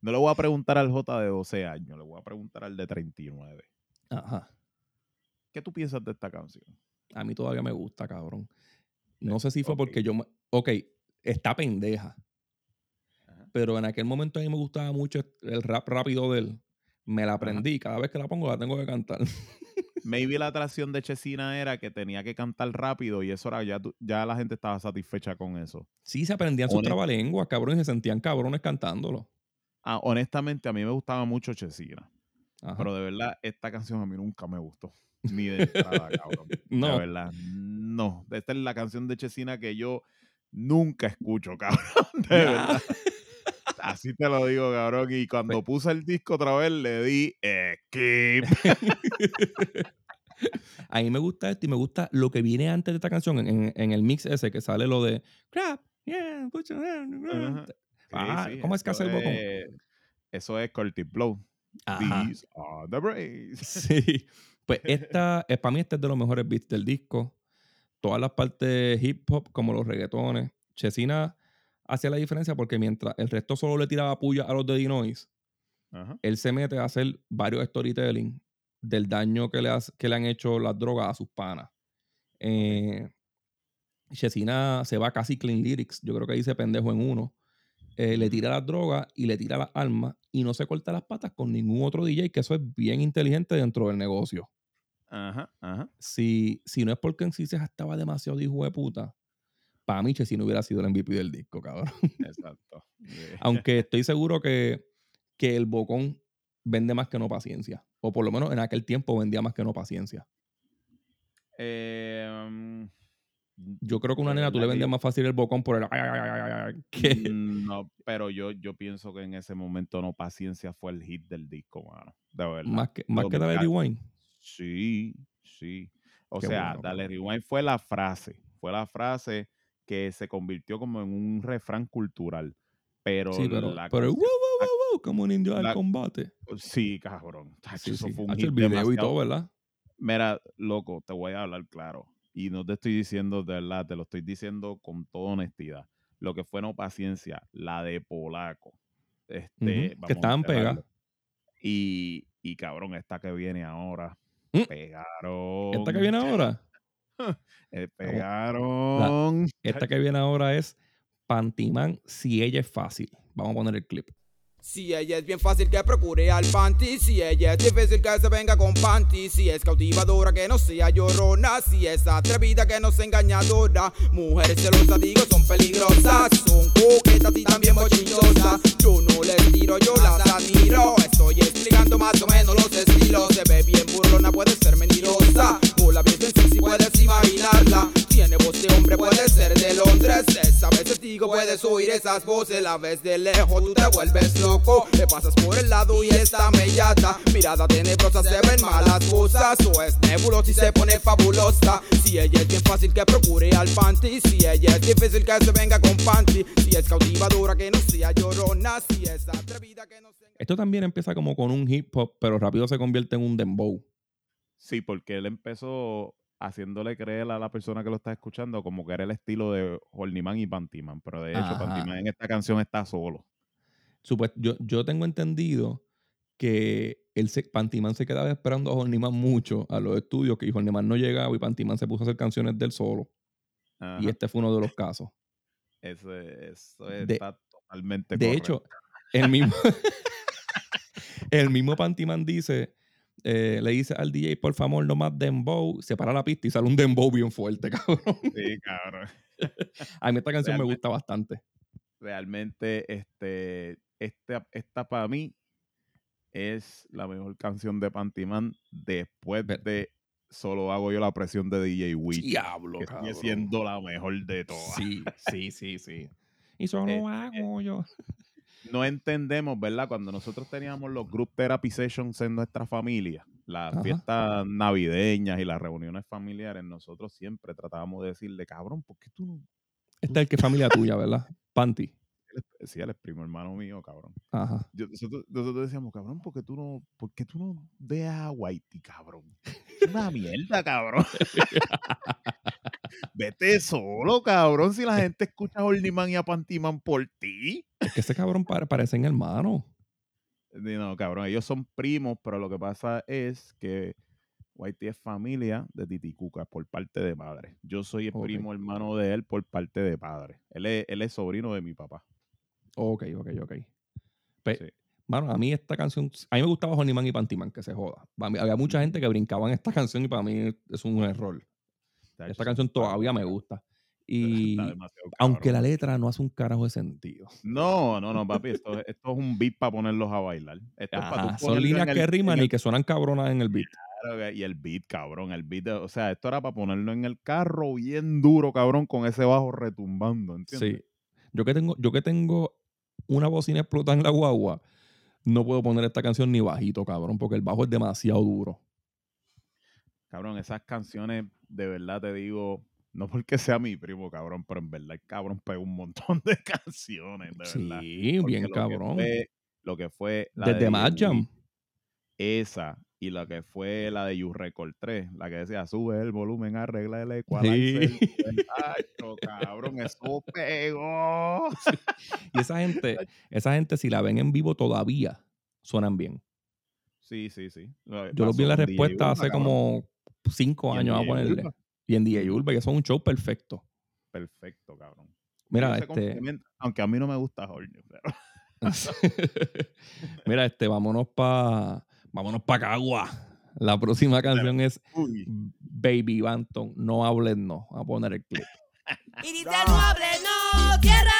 no le voy a preguntar al J de 12 años, le voy a preguntar al de 39. Ajá. ¿Qué tú piensas de esta canción? A mí todavía me gusta, cabrón. No sé si fue porque yo... Ok, está pendeja. Ajá. Pero en aquel momento a mí me gustaba mucho el rap rápido de él. Me la aprendí. Cada vez que la pongo la tengo que cantar. Maybe la atracción de Chesina era que tenía que cantar rápido y eso era ya, ya la gente estaba satisfecha con eso. Sí, se aprendían sus trabalenguas, cabrón, y se sentían cabrones cantándolo. Ah, honestamente, a mí me gustaba mucho Chesina, Ajá. pero de verdad, esta canción a mí nunca me gustó. Ni de entrada, cabrón. No. De verdad, no. Esta es la canción de Chesina que yo nunca escucho, cabrón. De Nah. verdad. Así te lo digo, cabrón. Y cuando puse el disco otra vez, le di skip. A mí me gusta esto y me gusta lo que viene antes de esta canción, en el mix ese que sale lo de crap, yeah, put your hand on the ground". Ajá. Sí, Ah, sí, ¿cómo es que hace el bocón? es- Eso es Curtis Blow. Ajá. These are the breaks. Sí. Pues esta, eh, para mí este es de los mejores beats del disco. Todas las partes hip hop, como los reggaetones. Chesina hacía la diferencia porque mientras el resto solo le tiraba puya a los de Dinois, Ajá. él se mete a hacer varios storytelling del daño que le, has- que le han hecho las drogas a sus panas. Eh, Chesina se va casi clean lyrics. Yo creo que dice pendejo en uno. Eh, le tira las drogas y le tira las armas y no se corta las patas con ningún otro DJ, que eso es bien inteligente dentro del negocio. Ajá. Ajá. Si, si no es porque en sí se estaba demasiado de hijo de puta, para mí Chesina hubiera sido el MVP del disco, cabrón. Exacto. Yeah. Aunque estoy seguro que, que el bocón vende más que no paciencia. O por lo menos en aquel tiempo vendía más que no paciencia. Eh, um, Yo creo que una nena tú le vendes más fácil el bocón por el que mm, no, pero yo, yo pienso que en ese momento no paciencia fue el hit del disco, mano. De verdad. más que, más que Dale Rewind. Sí, sí. O Qué sea, bueno, Dale. Rewind fue la frase. Fue la frase que se convirtió como en un refrán cultural. Pero, Sí, pero, la pero wow, canción- wow, wow, wow, como un indio al combate. Sí, cabrón. Sí, eso sí. fue un hit el video y demasiado- todo, ¿verdad? Mira, loco, te voy a hablar claro. Y no te estoy diciendo de verdad, te lo estoy diciendo con toda honestidad. Lo que fue no paciencia, la de Polaco. Este, que vamos estaban pegadas. Y, y cabrón, esta que viene ahora. Mm. Pegaron. Esta que viene ahora, eh, pegaron. esta que viene ahora es Pantiman si ella es fácil. Vamos a poner el clip. Si ella es bien fácil que procure al panty, si ella es difícil que se venga con panty, si es cautivadora que no sea llorona, si es atrevida que no sea engañadora, mujeres celosas digo son peligrosas, puedes oír esas voces, la ves de lejos, tú te vuelves loco, le pasas por el lado y está mellada, mirada tenebrosa, se ven malas cosas, o es nebulosa y se pone fabulosa, si ella es bien fácil que procure al panty, si ella es difícil que se venga con panty, si es cautivadora que no sea llorona, si es atrevida que no sea... Esto también empieza como con un hip hop, pero rápido se convierte en un dembow. Sí, porque él empezó haciéndole creer a la persona que lo está escuchando como que era el estilo de Horniman y Pantiman. Pero de hecho, Ajá. Pantiman en esta canción está solo. Supuest- yo, yo tengo entendido que el se, Pantiman se quedaba esperando a Horniman mucho a los estudios que Horniman no llegaba y Pantiman se puso a hacer canciones del solo. Y este fue uno de los casos. Eso, eso De- está totalmente De correcto. hecho, el mismo, el mismo Pantiman dice, eh, le dice al DJ, por favor, no más dembow, se para la pista y sale un dembow bien fuerte, cabrón. Sí, cabrón. A mí esta canción me gusta bastante. Realmente, este, esta, esta para mí es la mejor canción de Pantiman después de Solo hago yo la presión de DJ Witch. Diablo, que sigue cabrón. siendo la mejor de todas. Sí, sí, sí, sí. Y solo Eh, hago yo. No entendemos, ¿verdad? Cuando nosotros teníamos los group therapy sessions en nuestra familia, las Ajá. fiestas navideñas y las reuniones familiares, nosotros siempre tratábamos de decirle, cabrón, ¿por qué tú no? Esta es el que familia tuya, ¿verdad? Panty. sí, él es primo hermano mío, cabrón. Ajá. Yo- nosotros, nosotros decíamos, cabrón, ¿por qué tú no, por qué tú no dejas a Whitey, cabrón? Es una mierda, cabrón. Vete solo, cabrón, si la gente escucha a Horniman y a Pantiman por ti. Es que ese cabrón pare- parecen hermanos. No, cabrón, ellos son primos, pero lo que pasa es que Whitey es familia de Titicuca por parte de madre. Yo soy el primo hermano de él por parte de padre. Él es, él es sobrino de mi papá. Ok, ok, ok. Pe- Sí. Mano, a mí esta canción, a mí me gustaba Honeyman y Pantyman, que se joda. Mí- había mucha gente que brincaba en esta canción y para mí es un error. Esta canción todavía me gusta. Y aunque la letra no hace un carajo de sentido. No, no, no, papi. Esto, esto es un beat para ponerlos a bailar. Esto es tú son líneas el- que en riman el y que suenan cabronas en el beat. Y el beat, cabrón. El beat, o sea, esto era para ponerlo en el carro bien duro, cabrón, con ese bajo retumbando, ¿entiendes? Sí. Yo que tengo, yo que tengo una bocina explotada en la guagua, no puedo poner esta canción ni bajito, cabrón, porque el bajo es demasiado duro. Cabrón, esas canciones, de verdad te digo, no porque sea mi primo, cabrón, pero en verdad el cabrón pegó un montón de canciones, de verdad. Sí, bien lo que cabrón. fue- lo que fue la Desde de Mad Jam. Esa y la que fue la de You Record 3, la que decía sube el volumen, arregla el equalizer. Sí. Acho, cabrón, eso pegó. Y esa gente, esa gente, si la ven en vivo todavía, suenan bien. Sí, sí, sí. Yo los vi en la respuesta hace cabrón. como cinco Y años a ponerle. Urba. Y en DJ Urba, que son un show perfecto. Perfecto, cabrón. Mira, este. Aunque a mí no me gusta Horny, pero Mira, este, vámonos para vámonos pa Cagua. La próxima canción es uy, Baby Banton, no hables no. A poner el clip. Y dice no hable, no, cierra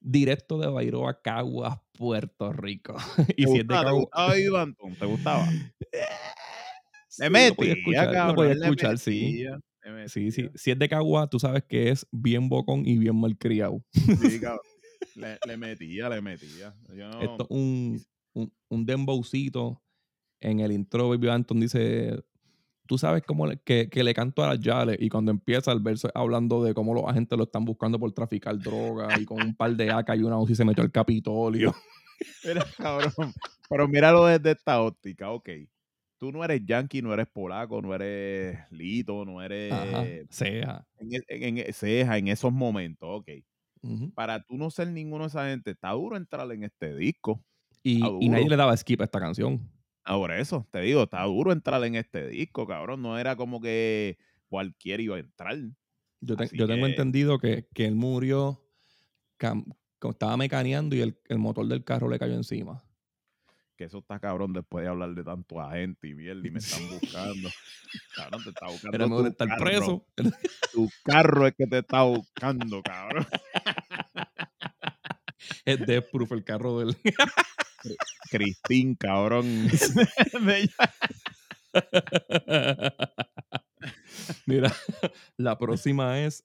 Directo de Bairoa, Caguas, Puerto Rico. ¿Te y si es de ¿Te gustaba Baby Banton? ¿Te gustaba? Sí, Le lo podía escuchar, lo cabrón, podía le escuchar, sí. Sí, sí. Si es de Cagua, tú sabes que es bien bocón y bien malcriado. Sí, cabrón. Le, le metía, le metía. No- Esto es un, un, un dembowcito. En el intro, Baby Anton dice: Tú sabes cómo le- que, que le canto a las Yales. Y cuando empieza el verso, hablando de cómo los agentes lo están buscando por traficar droga y con un par de AK y una UCI se metió al Capitolio. Mira, cabrón. Pero míralo desde esta óptica, ok. Tú no eres yankee, no eres polaco, no eres lito, no eres Ajá, sea. en, en, en- ceja en esos momentos, ok. Para tú no ser ninguno de esa gente, está duro entrar en este disco. y, nadie le daba skip a esta canción. Ahora eso, te digo, está duro entrar en este disco, cabrón. No era como que cualquiera iba a entrar. Yo, te- tengo entendido que, que él murió, cam- estaba mecaneando y el, el motor del carro le cayó encima. Que eso está cabrón después de hablar de tanto agente y mierda y me están buscando. cabrón, te está buscando. Era mejor tu estar carro. preso. Tu carro es que te está buscando, cabrón. Es Death Proof el carro del. Cristín, cabrón. Mira, la próxima es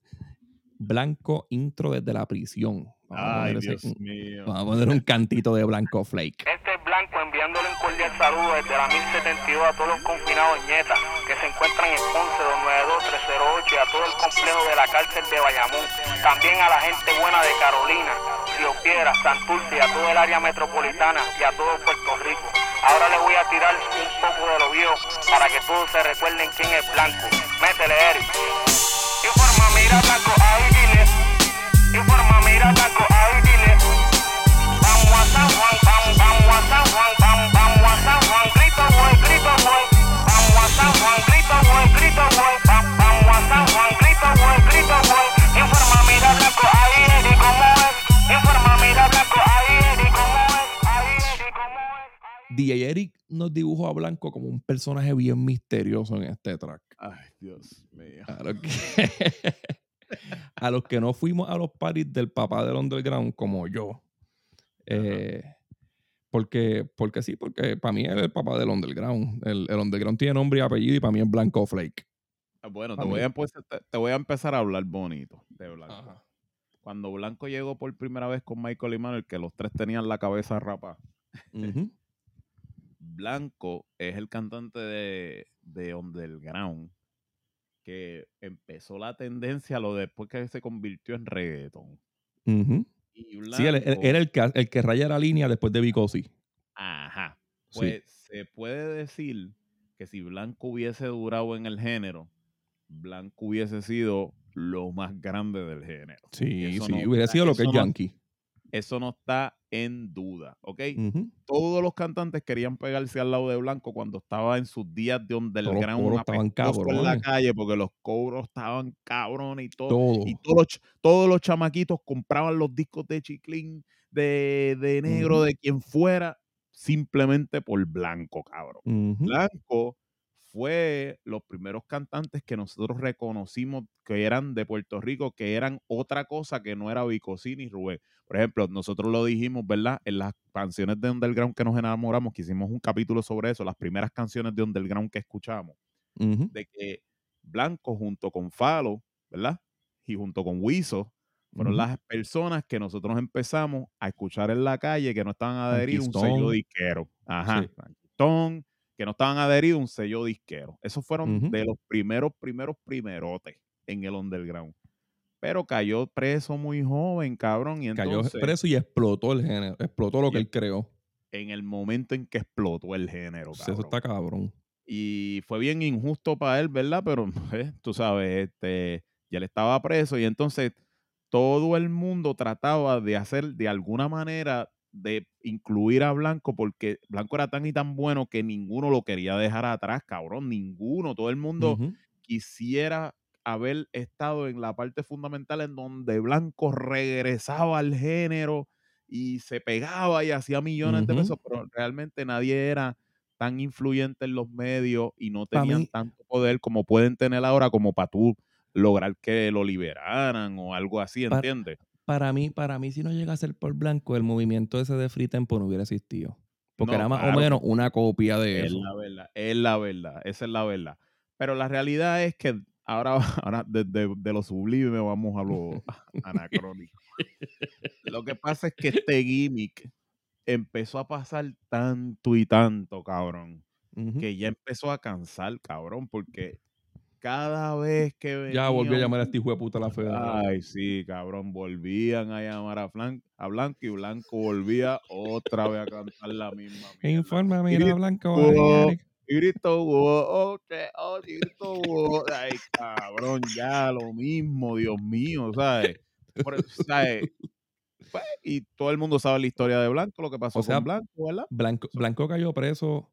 Blanco Intro desde la prisión. Vamos a Ay, poner ese- Dios mío. Vamos a poner un cantito de Blanco Flake. Este es Blanco enviándole un cordial saludo desde la 1072 a todos los confinados ñetas que se encuentran en Ponce 292-308 y a todo el complejo de la cárcel de Bayamón. También a la gente buena de Carolina, Piedra, Santurce a todo el área metropolitana y a todo Puerto Rico. Ahora les voy a tirar un poco de lo viejo para que todos se recuerden quién es Blanco. Métele, Eric. DJ Eric nos dibujó a Blanco como un personaje bien misterioso en este track. Ay, Dios mío. A los que, a los que no fuimos a los parties del papá del underground, como yo. eh, porque, porque sí, porque para mí es el papá del underground. El, el underground tiene nombre y apellido y para mí es Blanco Flake. Ah, Bueno, te voy, a empezar, te, te voy a empezar a hablar bonito de Blanco. Cuando Blanco llegó por primera vez con Michael y Manuel, que los tres tenían la cabeza rapa, Ujú. Blanco es el cantante de, de Underground que empezó la tendencia lo después que se convirtió en reggaeton. Y Sí, él, él- Blanco- era el que, el que raya la línea después de Vicosi. Ajá. Sí. Pues se puede decir que si Blanco hubiese durado en el género, Blanco hubiese sido lo más grande del género. Sí, sí, no- hubiera sido lo que es no- Yankee. Eso no está en duda, ¿ok? Todos los cantantes querían pegarse al lado de Blanco cuando estaba en sus días de underground coros estaban apestoso en la cabrones. calle porque los cobros estaban cabrones y todo. Todo. Y todos los, todos los chamaquitos compraban los discos de Chiclín, de, de Negro, de quien fuera, simplemente por Blanco, cabrón. Blanco fue los primeros cantantes que nosotros reconocimos que eran de Puerto Rico, que eran otra cosa que no era Vicosí ni Rubén. Por ejemplo, nosotros lo dijimos, ¿verdad? En las canciones de Underground que nos enamoramos, que hicimos un capítulo sobre eso, las primeras canciones de Underground que escuchamos, de que Blanco junto con Falo, ¿verdad? Y junto con Wiso, fueron las personas que nosotros empezamos a escuchar en la calle que no estaban adheridos a un sello disquero. Ajá. Sí. Que no estaban adheridos a un sello disquero. Esos fueron de los primeros, primeros, primerotes en el underground. Pero cayó preso muy joven, cabrón. Y Cayó entonces, preso y explotó el género. Explotó lo que Y- él creó. en el momento en que explotó el género, Eso cabrón. está cabrón. y fue bien injusto para él, ¿verdad? Pero eh, tú sabes, este, ya él estaba preso y entonces todo el mundo trataba de hacer de alguna manera de incluir a Blanco porque Blanco era tan y tan bueno que ninguno lo quería dejar atrás, cabrón, ninguno, todo el mundo quisiera haber estado en la parte fundamental en donde Blanco regresaba al género y se pegaba y hacía millones de pesos, pero realmente nadie era tan influyente en los medios y no tenían mí- tanto poder como pueden tener ahora como para tú lograr que lo liberaran o algo así, ¿entiendes? Para mí, para mí, si no llega a ser por blanco, el movimiento ese de Free Tempo no hubiera existido. Porque No, era más claro o menos una copia de Es eso. la verdad, es la verdad, esa es la verdad. Pero la realidad es que ahora, ahora desde de lo sublime vamos a lo anacrónico. Lo que pasa es que este gimmick empezó a pasar tanto y tanto, cabrón, que ya empezó a cansar, cabrón, porque cada vez que venía Ya volvió a llamar a este hijo de puta la federación. Ay, sí, cabrón, volvían a llamar a, Flan- a Blanco y Blanco volvía otra vez a cantar la misma mierda. Informa, mira, Blanco. oh, y grito, oh, oh, y grito. Ay, cabrón, ya lo mismo, Dios mío, ¿sabes? Por eso, ¿sabes? Pues, y todo el mundo sabe la historia de Blanco, lo que pasó O sea, con Blanco, ¿verdad? Blanco, Blanco cayó preso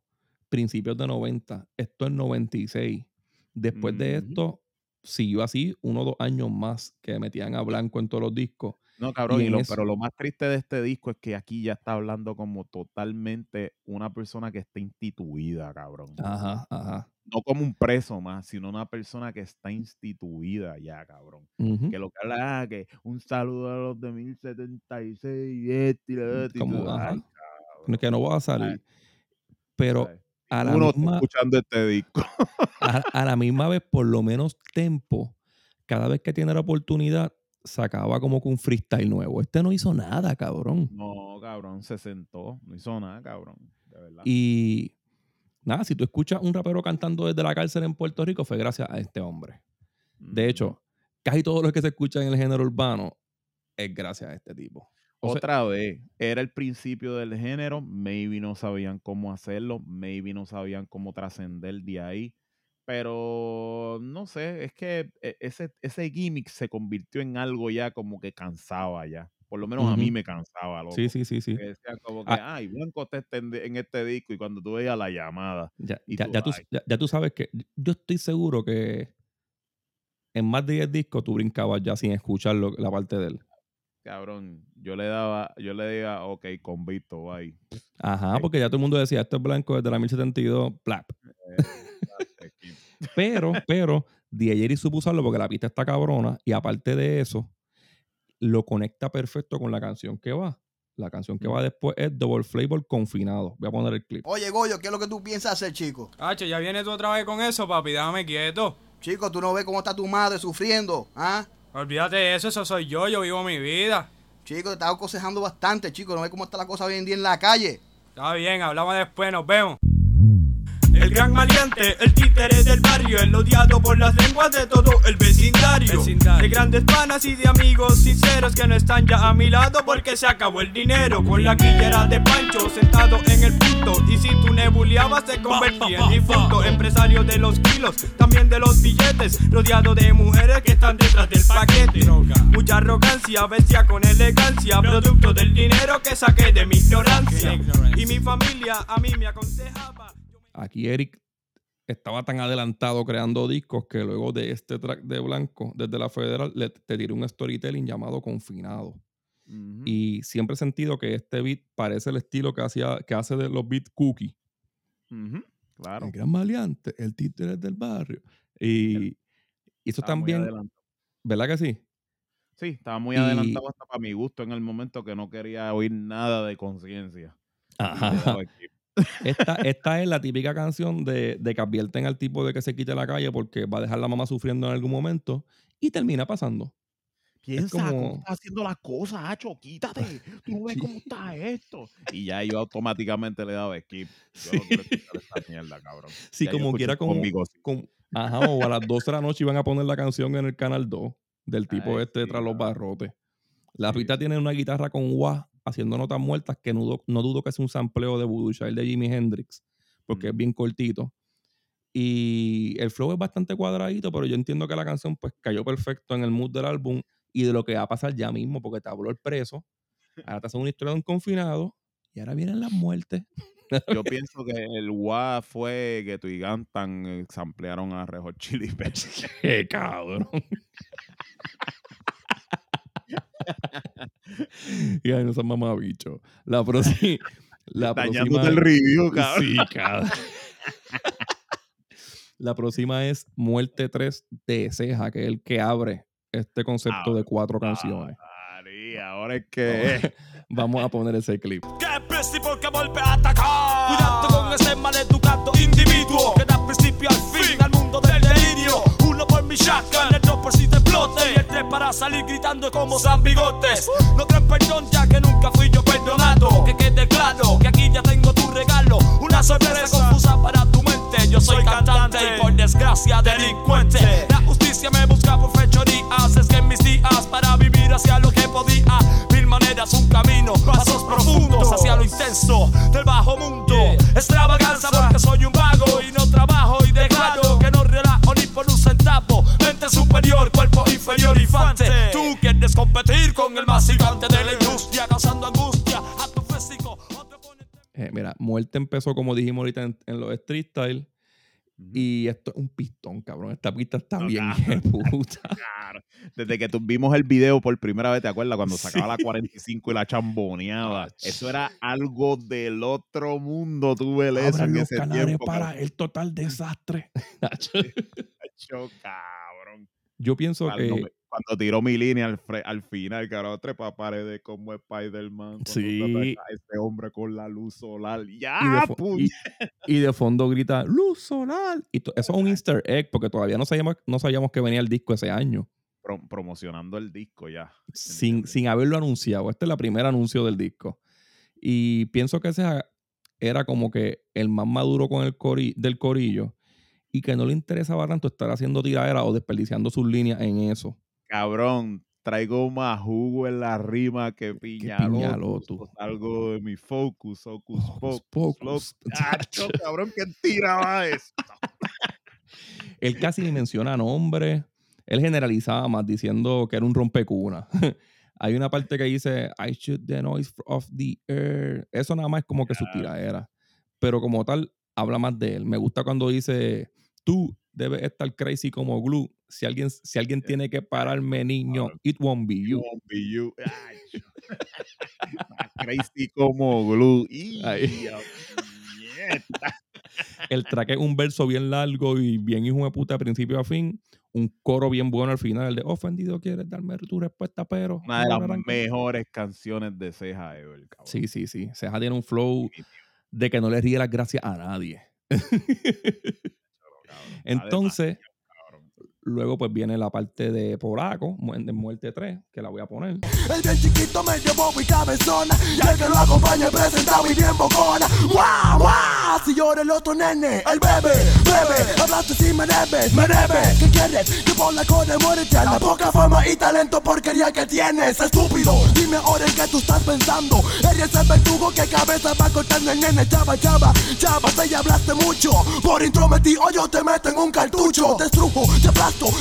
principios de 90. Esto es 96. Después de Ujú. esto, siguió así uno o dos años más que metían a Blanco en todos los discos. No, cabrón, Y y en lo- eso- pero lo más triste de este disco es que aquí ya está hablando como totalmente una persona que está instituida, cabrón. Ajá, ajá. No como un preso más, sino una persona que está instituida ya, cabrón. Que lo que habla, ah, que un saludo a los de 1076 y este y otro, y ajá. ay, Que no va a salir. Pero. A la, Uno está misma, escuchando este disco. a, a la misma vez, por lo menos Tempo, cada vez que tiene la oportunidad, sacaba como que un freestyle nuevo. Este no hizo nada, cabrón. No, cabrón, se sentó, no hizo nada, cabrón, de verdad. Y nada, si tú escuchas un rapero cantando desde la cárcel en Puerto Rico, fue gracias a este hombre. De hecho, casi todo lo que se escucha en el género urbano es gracias a este tipo. O sea, Otra vez, era el principio del género, maybe no sabían cómo hacerlo, maybe no sabían cómo trascender de ahí, pero no sé, es que e- ese, ese gimmick se convirtió en algo ya como que cansaba ya, por lo menos a mí me cansaba, loco. sí, sí, sí, sí. Que decían como que, Ah. ay, Blanco está en este disco y cuando tú veías la llamada, Ya, y ya- tú, ya tú, ya sabes que yo estoy seguro que en más de 10 discos tú brincabas ya sin escuchar lo- la parte de él. Cabrón, yo le daba, yo le diga, ok, convicto, bye. Ajá, porque ya todo el mundo decía, esto es blanco desde la 1072, plap. Eh. Pero, pero, Diegeri supo usarlo porque la pista está cabrona y aparte de eso, lo conecta perfecto con la canción que va. La canción que va después es Double Flavor Confinado. Voy a poner el clip. Oye, Goyo, ¿qué es lo que tú piensas hacer, chico? Hacho, ya vienes tú otra vez con eso, papi, déjame quieto. Chico, tú no ves cómo está tu madre sufriendo, ¿ah? Olvídate de eso, eso soy yo, yo vivo mi vida. Chico, te estás aconsejando bastante, chico. ¿No ves cómo está la cosa hoy en día en la calle? Está bien, hablamos después, nos vemos. El gran maleante, el títere del barrio, el odiado por las lenguas de todo el vecindario. Vecindario. De grandes panas y de amigos sinceros que no están ya a mi lado porque se acabó el dinero. Con la quillera de Pancho sentado en el punto. Y si tú nebuleabas, te convertía en difunto. Empresario de los kilos, también de los billetes. Rodeado de mujeres que están detrás del paquete. Mucha arrogancia, bestia con elegancia. Producto del dinero que saqué de mi ignorancia. Y mi familia a mí me aconsejaba. Aquí Eric estaba tan adelantado creando discos que luego de este track de Blanco, desde la Federal, le, te tiró un storytelling llamado Confinado. Y siempre he sentido que este beat parece el estilo que, hacía, que hace de los beat cookie. Claro. El gran maleante, el títere del barrio. Y, y eso también. ¿verdad que sí? Sí, estaba muy Y- adelantado hasta para mi gusto en el momento que no quería oír nada de conciencia. Ajá. Esta, esta es la típica canción de, de que advierten al tipo de que se quite la calle porque va a dejar la mamá sufriendo en algún momento y termina pasando. Piensa como- cómo está haciendo las cosas, Hacho, quítate. Tú no ves cómo está esto. Y ya yo automáticamente le daba skip. Yo no quiero esta mierda, cabrón. Sí, Ya como quiera, como, Conmigo, sí. como- Ajá, o a las 12 de la noche iban a poner la canción en el canal 2 del tipo Ay, este sí, tras los barrotes. La Sí, pista sí. tiene una guitarra con wah haciendo notas muertas que no, dudo- no dudo que sea un sampleo de Voodoo Child de Jimi Hendrix, porque es bien cortito. Y el flow es bastante cuadradito, pero yo entiendo que la canción pues cayó perfecto en el mood del álbum y de lo que va a pasar ya mismo, porque te habló el preso, ahora te hacen una historia de un confinado y ahora vienen las muertes. Yo pienso que el WA fue que tu y Gantan eh, samplearon a Rejo Chili Peppers. ¡Qué cabrón! y ay, no seas mamabicho. La, próxima la próxima. el review, cabrón. Sí, cabrón. La próxima es Muerte 3 de Ceja, que es el que abre este concepto Ah, de cuatro canciones. María, ahora es que. Vamos a poner ese clip. Que pesti porque vuelve a atacar. Cuidado con ese maleducado individuo que da principio al fin al mundo del delirio. Uno por mi shotgun, para salir gritando como San Bigotes. No creen perdón ya que nunca fui yo perdonado. Que quede claro que aquí ya tengo tu regalo. Una sorpresa confusa para tu mente. Yo soy cantante y por desgracia delincuente. La justicia me busca por fechorías. Es que en mis días para vivir hacia lo que podía. Mil maneras, un camino, pasos profundos hacia lo intenso del bajo mundo. Extravaganza porque soy un vago y no trabajo superior, cuerpo inferior, infante. Tú quieres competir con el más gigante de la industria, causando angustia a tu físico. Eh, mira, Muerte empezó, como dijimos ahorita, en, en los street style. Y esto es un pistón, cabrón. Esta pista está No, bien cabrón. puta. Claro. Desde que tu- vimos el video por primera vez, ¿te acuerdas? Cuando sacaba la 45 y la chamboneaba. Eso era algo del otro mundo. Tú ves eso Abran en los ese canales tiempo. para el total desastre. Cabrón. Yo pienso que me- cuando tiró mi línea al, al final, cabrón, trepa paredes como Spider-Man. Sí. Ese hombre con la luz solar. y, ¡Ya, de fo- puñ! y- y de fondo grita luz solar. Y eso es un easter egg porque todavía no sabíamos, no sabíamos que venía el disco ese año. Pro- promocionando el disco ya. Sin, sin haberlo anunciado. Este es el primer anuncio del disco. Y pienso que ese era como que el más maduro con el cori- del corillo y que no le interesaba tanto estar haciendo tiradera o desperdiciando sus líneas en eso. Cabrón, traigo más jugo en la rima que piñalotus. piñalotus. o Algo de mi focus, pocus. loco. Chacho, cabrón, ¿quién tiraba eso? Él casi ni menciona nombres. Él generalizaba más diciendo que era un rompecuna. Hay una parte que dice, I shoot the noise of the air. Eso nada más es como que su tiradera. Pero como tal, habla más de él. Me gusta cuando dice, tú debe estar crazy como glue. Si alguien, si alguien tiene que pararme, niño, it won't be you. Won't be you. Ay, crazy como glue. Y, nieta. El track es un verso bien largo y bien hijo de puta de principio a fin. Un coro bien bueno al final, el de ofendido quieres darme tu respuesta, pero. Una de las mejores canciones de Ceja ever, cabrón. Sí, sí, sí. Ceja tiene un flow de que no le ríe las gracias a nadie. Entonces, luego pues viene la parte de Poraco, de Muerte 3, que la voy a poner. El bien chiquito, medio bobo y cabezona. Y el que lo acompaña presentado y bien bocona. ¡Guau, guau! Si llora el otro nene, el bebé, bebé. Hablaste si me debes, me debes. ¿Qué quieres? Que por la cone muérete a la poca fama y talento porquería que tienes, estúpido. Dime ahora en qué tú estás pensando. Eres el verdugo que cabeza va cortando el nene. Chava, chava, chava, te ya hablaste mucho. Por intrometido yo te meto en un cartucho. Te estrujo, te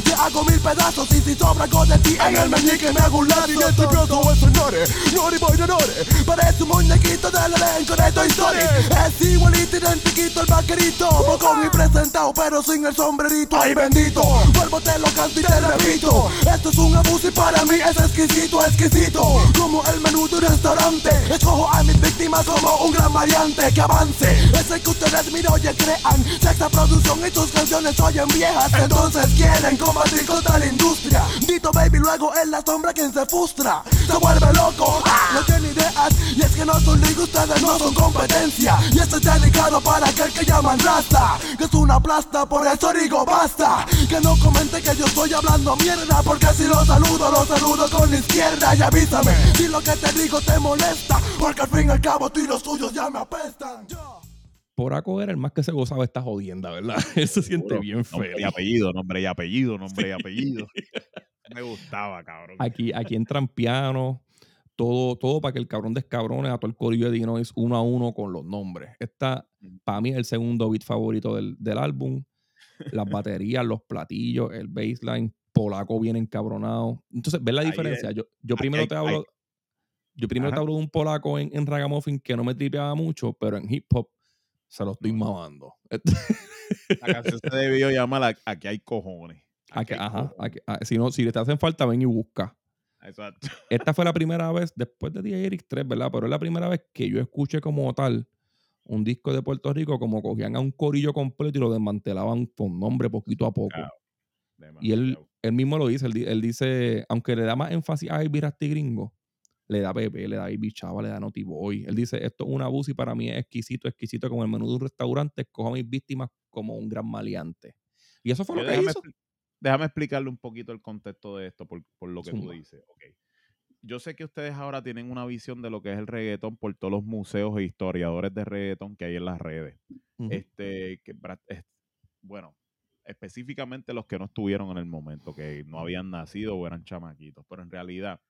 te hago mil pedazos. Y si sobra algo de ti en el meñique me hago un lazo. Y este brazo es sonore, nori boy de nore. Parece un muñequito del elenco de Toy Story. Es igualito, identiquito el vaquerito. Bocón y presentado, pero sin el sombrerito. Ay bendito, vuelvo te lo canto y te repito. Esto es un abuso y para mí es exquisito, exquisito. Como el menú de un restaurante. Escojo a mis víctimas como un gran variante que avance. Es el que ustedes miren, oye, crean. Sexta producción y tus canciones oyen viejas. Entonces quieren combatir contra la industria. Dito baby, luego en la sombra quien se frustra. Se vuelve loco, ¡ah! no tiene ideas. Y es que no son liga, ustedes no son competencia. Y esto es dedicado para aquel que llaman raza. Que es una plasta, por eso digo basta. Que no comente que yo estoy hablando mierda. Porque si lo saludo, lo saludo con la izquierda. Y avísame si lo que te digo te molesta. Porque al fin y al cabo tú y los tuyos ya me apestan. Poraco era el más que se gozaba esta jodienda, ¿verdad? Él se siente Seguro. bien feo. Nombre y apellido, nombre y apellido, nombre y apellido. Me gustaba, cabrón. Aquí, aquí entran pianos, todo, todo para que el cabrón descabrone a todo el corillo de Dinois uno a uno con los nombres. Esta, para mí, es el segundo beat favorito del, del álbum. Las baterías, los platillos, el bassline, Polaco bien encabronado. Entonces, ¿ves la diferencia? es. Yo, yo primero te hablo. Yo primero te hablo de un polaco en, en Ragamuffin que no me tripeaba mucho, pero en hip hop se lo estoy mamando. La canción se debió llamar A- Aquí hay cojones. Aquí- hay ajá, cojones. aquí- si, no, si te hacen falta, ven y busca. Exacto. Esta fue la primera vez, después de DJ Eric 3, ¿verdad? Pero es la primera vez que yo escuché como tal un disco de Puerto Rico, como cogían a un corillo completo y lo desmantelaban con nombre poquito a poco. Claro. Y él, él mismo lo dice, él, él dice, aunque le da más énfasis a Rasty Gringo, le da Pepe, le da Ivy Chava, le da Naughty Boy. Él dice, esto es un abuso y para mí es exquisito, exquisito como el menú de un restaurante, escojo a mis víctimas como un gran maleante. Y eso fue lo que déjame, hizo. déjame explicarle un poquito el contexto de esto por, por lo que tú dices. Ok. Yo sé que ustedes ahora tienen una visión de lo que es el reggaetón por todos los museos e historiadores de reggaetón que hay en las redes. Este, que, bueno, específicamente los que no estuvieron en el momento, que no habían nacido o eran chamaquitos. Pero en realidad,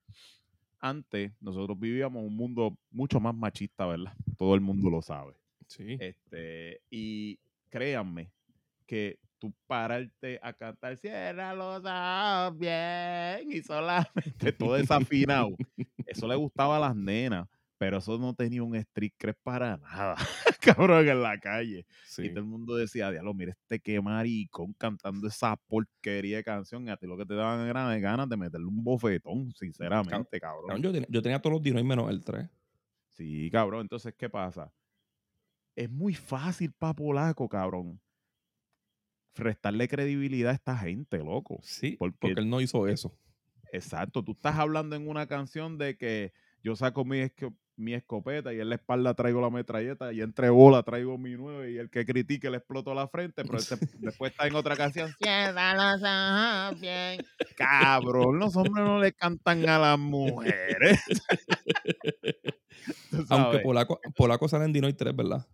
antes nosotros vivíamos un mundo mucho más machista, ¿verdad? Todo el mundo lo sabe. Sí. Este, y créanme que tú pararte a cantar, cierra los bien y solamente todo desafinado. eso le gustaba a las nenas, pero eso no tenía un street cred para nada, cabrón, en la calle. sí. Y todo el mundo decía, diablo, mira este que maricón cantando esa porquería de canción. Y a ti lo que te daban ganas, ganas de meterle un bofetón, sinceramente, cabrón. Cabrón, yo, tenía, yo tenía todos los dinos menos el 3. Sí, cabrón. Entonces, ¿qué pasa? Es muy fácil para Polaco, cabrón. Restarle credibilidad a esta gente, loco. Sí, Porque- porque él no hizo eso. Exacto. Tú estás hablando en una canción de que yo saco mi, mi escopeta y en la espalda traigo la metralleta y entre bola traigo mi nueve y el que critique le exploto la frente, pero este- después está en otra canción. Cierra los ojos bien. Cabrón, los hombres no le cantan a las mujeres. Aunque. Polaco, Polaco sale en Dinoy 3, ¿verdad?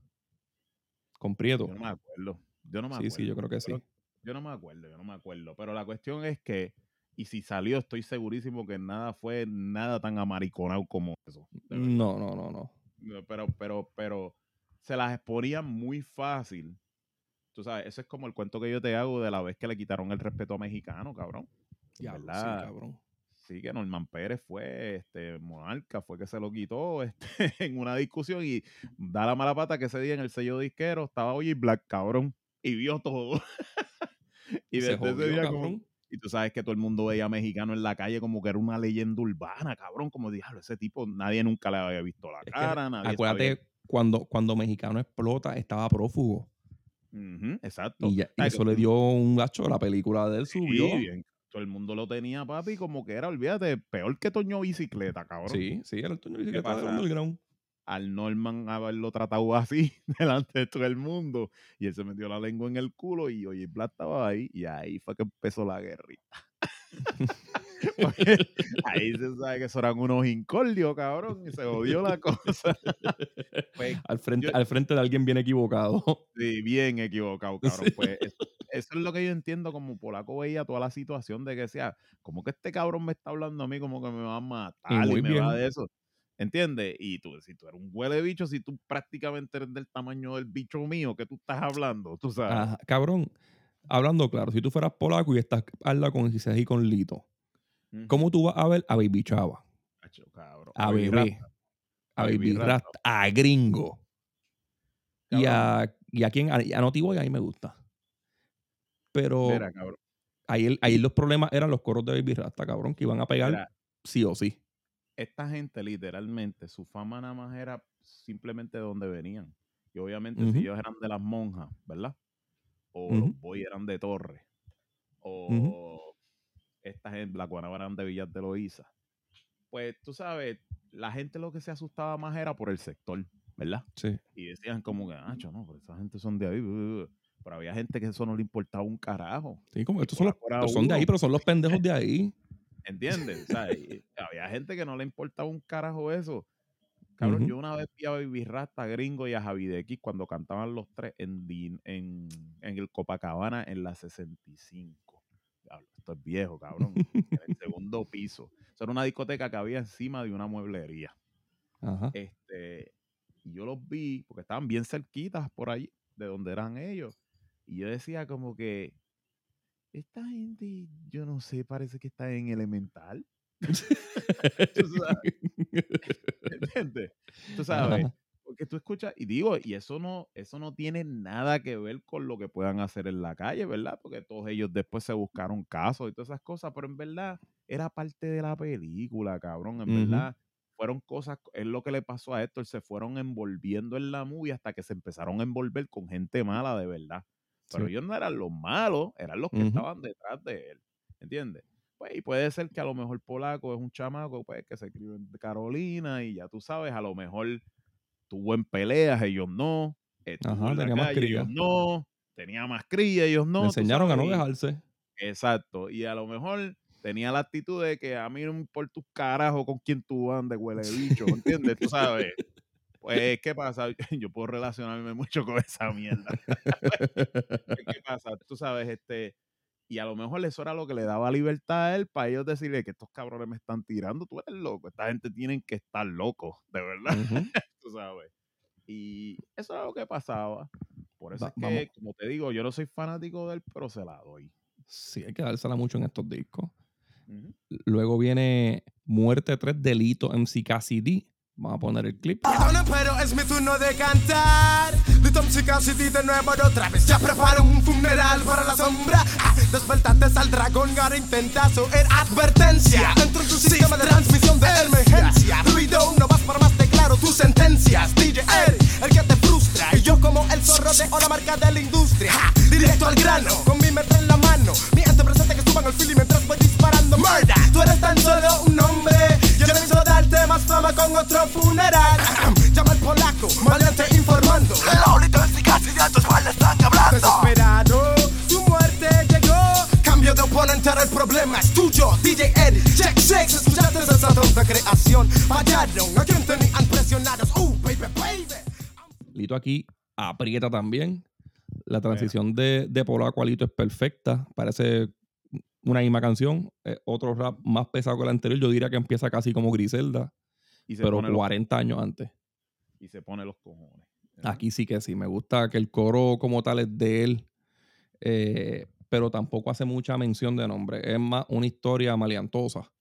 Con Prieto. Yo no me acuerdo. Yo no me Sí, acuerdo. sí, yo creo que sí. Yo no me acuerdo, yo no me acuerdo. Pero la cuestión es que, y si salió, estoy segurísimo que nada fue nada tan amariconado como eso. No, no, no, no. Pero, pero, pero se las exponían muy fácil. Tú sabes, eso es como el cuento que yo te hago de la vez que le quitaron el respeto a mexicano, cabrón. Diablo, sí, cabrón. Sí, que Norman Pérez fue, este, Monarca fue que se lo quitó este, en una discusión y da la mala pata que ese día en el sello disquero estaba Oye Black, cabrón, y vio todo. Y Se desde ese día como- cabrón. Y tú sabes que todo el mundo veía mexicano en la calle como que era una leyenda urbana, cabrón. Como diablo, ese tipo, nadie nunca le había visto la Es que cara, nadie Acuérdate, sabía- cuando, cuando Mexicano explota, estaba prófugo. Exacto. Y, ya- y ¿Sabes? eso le dio un gacho. La película de él Sí, subió. bien. Todo el mundo lo tenía, papi, como que era, olvídate, peor que Toño Bicicleta, cabrón. Sí, sí, era el Toño Bicicleta del underground. Al Norman haberlo tratado así delante de todo el mundo. Y él se metió la lengua en el culo y oye, Black estaba ahí. Y ahí fue que empezó la guerrita. Porque ahí se sabe que eso eran unos incordios, cabrón. Y se jodió la cosa. Pues, Al frente, yo- al frente de alguien bien equivocado. Sí, bien equivocado, cabrón. Pues eso, eso es lo que yo entiendo como polaco veía toda la situación de que decía, como que este cabrón me está hablando a mí como que me va a matar y, me va de eso. ¿Entiendes? Y tú, si tú eres un huele bicho, si tú prácticamente eres del tamaño del bicho mío que tú estás hablando, tú sabes. Ajá, Cabrón, hablando claro, si tú fueras polaco y estás habla con Gisés y con Lito. ¿cómo tú vas a ver a Baby Chava? Acho, cabrón. A Baby a a Baby Rasta, Rasta. a Gringo. Y a, y a quien, a, a a mí me gusta. Pero Mira, ahí, ahí los problemas eran los coros de Baby Rasta, cabrón, que iban a pegar Mira, sí o sí. Esta gente literalmente, su fama nada más era simplemente de donde venían. Y obviamente si ellos eran de las monjas, ¿verdad? O los boys eran de Torres. O esta gente, la Guanaba eran de Villas de Loíza. Pues tú sabes, la gente lo que se asustaba más era por el sector, ¿verdad? Sí. Y decían como que, ah, no, pero esa gente son de ahí. uh, uh". Pero había gente que eso no le importaba un carajo. Sí, como estos son, los, son de ahí, pero son los pendejos de ahí. ¿Entiendes? O sea, y había gente que no le importaba un carajo eso. Cabrón, yo una vez vi a Baby Rasta, Gringo y a Javi de X cuando cantaban los tres en, Din- en, en el Copacabana en la 65. Diablo, esto es viejo, cabrón. en el segundo piso. Eso era una discoteca que había encima de una mueblería. Ajá. Este, y yo los vi porque estaban bien cerquitas por ahí de donde eran ellos. Y yo decía como que esta gente, yo no sé, parece que está en elemental. Tú sabes, ¿Entiendes? Tú sabes, Ajá. porque tú escuchas, y digo, y eso no, eso no tiene nada que ver con lo que puedan hacer en la calle, ¿verdad? Porque todos ellos después se buscaron casos y todas esas cosas, pero en verdad era parte de la película, cabrón. En verdad, fueron cosas, es lo que le pasó a Héctor, se fueron envolviendo en la movie hasta que se empezaron a envolver con gente mala de verdad. Pero Sí. ellos no eran los malos, eran los que estaban detrás de él. ¿Entiendes? Pues, y puede ser que a lo mejor Polaco es un chamaco pues, que se crió en Carolina y ya tú sabes, a lo mejor tuvo en peleas, ellos no. Ajá, tenía más calle, ellos cría. no. Tenía más cría, ellos no. Le enseñaron a no dejarse. Exacto. Y a lo mejor tenía la actitud de que a mí no me importa un carajo con quién tú andes, huele bicho, ¿entiendes? Tú sabes. Pues, ¿qué pasa? Yo puedo relacionarme mucho con esa mierda. Pues, ¿Qué pasa? Tú sabes, este, y a lo mejor eso era lo que le daba libertad a él para ellos decirle que estos cabrones me están tirando, tú eres loco, esta gente tienen que estar locos, de verdad, tú sabes. Y eso era lo que pasaba. Por eso Va- es que, vamos. como te digo, yo no soy fanático del pero se la doy. Sí, hay que dársela mucho en estos discos. Luego viene Muerte 3 Delito MC Cassidy. Vamos a poner el clip. Pero es mi turno de cantar. De Cassidy de nuevo y otra vez. Ya preparo un funeral para la sombra. Ah, despertate al dragón, ahora intenta en advertencia. Dentro de tu sistema de transmisión de emergencia. Ruido, no vas por más de claro tus sentencias. DJ Eric, el que te frustra. Y yo como el zorro de la marca de la industria. Directo al grano, con mi metra en la mano. Mi ente presente Aquí aprieta también. La transición de, de polaco a Lito es perfecta. Parece una misma canción. Eh, otro rap más pesado que el anterior. Yo diría que empieza casi como Griselda, Y se, pero pone los, 40 años antes. y se pone los cojones. Aquí sí que sí. Me gusta que el coro como tal es de él. eh, pero tampoco hace mucha mención de nombre. Es más una historia maleantosa.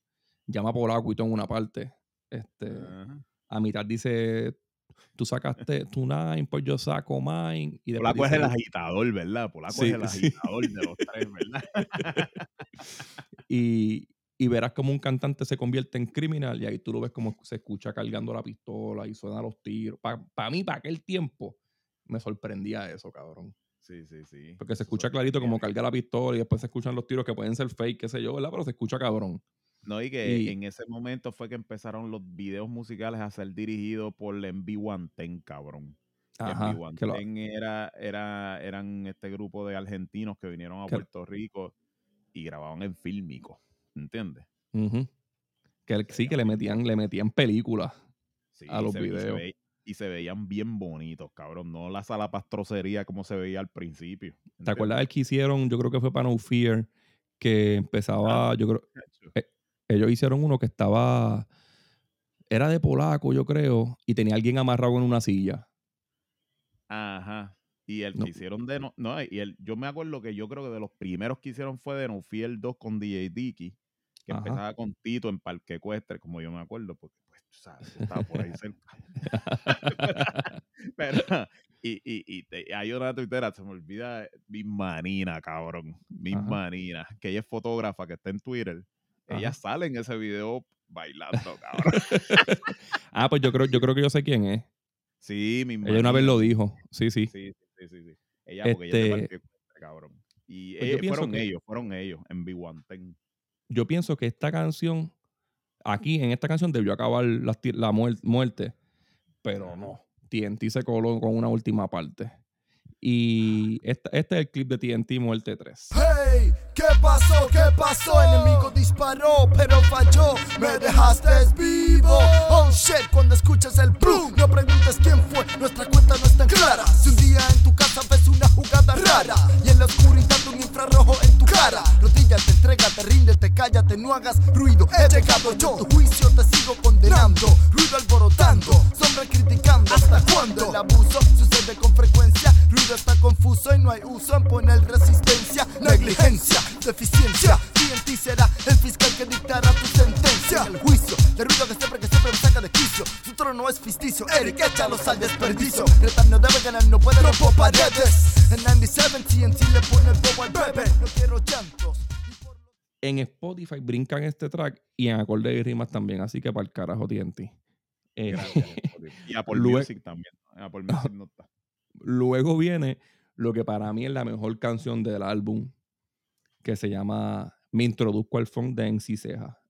Llama a polaco y todo en una parte. Este, a mitad dice tú sacaste tu nine, pues yo saco mine. Y Polaco es el agitador, ¿verdad? Polaco Sí, es el sí. agitador de los tres, ¿verdad? y, y verás como un cantante se convierte en criminal y ahí tú lo ves como se escucha cargando la pistola y suenan los tiros. Para mí, para aquel tiempo, me sorprendía eso, cabrón. Sí, sí, sí. Porque se escucha es clarito como carga la pistola y después se escuchan los tiros que pueden ser fake, qué sé yo, ¿verdad? Pero se escucha cabrón. No, y que Y- en ese momento fue que empezaron los videos musicales a ser dirigidos por MV110, cabrón. Que Ajá. Que lo- MV110 era, era, eran este grupo de argentinos que vinieron a Que- Puerto Rico y grababan en fílmico, ¿entiendes? Que el- sí, que le metían, le metían películas. Sí, A los se ve- y se videos. ve- y se veían bien bonitos, cabrón. No la salapastrocería como se veía al principio. ¿Te acuerdas del que hicieron? Yo creo que fue para No Fear, que empezaba, yo creo? Ellos hicieron uno que estaba, era de polaco, yo creo, y tenía alguien amarrado en una silla. Ajá. Y el No. que hicieron de no, no, y el, yo me acuerdo que yo creo que de los primeros que hicieron fue de No Fiel 2 con DJ Dicky, que Ajá. empezaba con Tito en Parque Ecuestre, como yo me acuerdo, porque pues, tú sabes, yo estaba por ahí cerca. Pero, y, y, y hay una tuitera, se me olvida, mi manina, cabrón, mi Ajá. manina, que ella es fotógrafa, que está en Twitter. Ella sale en ese video bailando, cabrón. ah, pues yo creo, yo creo que yo sé quién es. Sí, mi Ella una vez lo dijo. Sí, sí. Sí, sí, sí, sí. Ella, porque ella Este, Parque Ecuestre, cabrón. Y pues eh, fueron que- ellos, fueron ellos en B110. Yo pienso que esta canción, aquí en esta canción debió acabar la, ti- la muer- muerte, pero no. TNT se coló con una última parte. Y este es el clip de TNT Muerte 3. Hey, ¿qué pasó? ¿Qué pasó? Enemigo disparó, pero falló. Me dejaste vivo. Oh shit, cuando escuchas el boom, no preguntes quién fue. Nuestra cuenta no es tan clara. Si un día en tu casa ves una jugada rara y en la oscuridad un infrarrojo en tu cara, rodíllate, entrégate, ríndete, cállate, no hagas ruido. He llegado yo, tu juicio te sigo condenando. Ruido alborotando, sombra criticando. ¿Hasta cuándo? El abuso sucede con frecuencia. Ruido está confuso y no hay uso en poner resistencia. Negligencia, deficiencia. TNT será el fiscal que dictará tu sentencia. El juicio de ruido que siempre, que siempre me saca de quicio. Su trono es ficticio. Eric, échalos al desperdicio. Retar no debe ganar, no puede romper paredes. En 97 TNT le pone el bobo al bebé. No quiero llantos. En Spotify brincan este track y en acorde y rimas también, así que para el carajo TNT. Eh, Gracias. Y Apple Music también. En Apple Music no está. Luego viene lo que para mí es la mejor canción del álbum, que se llama Me introduzco al funk de NC Ceja.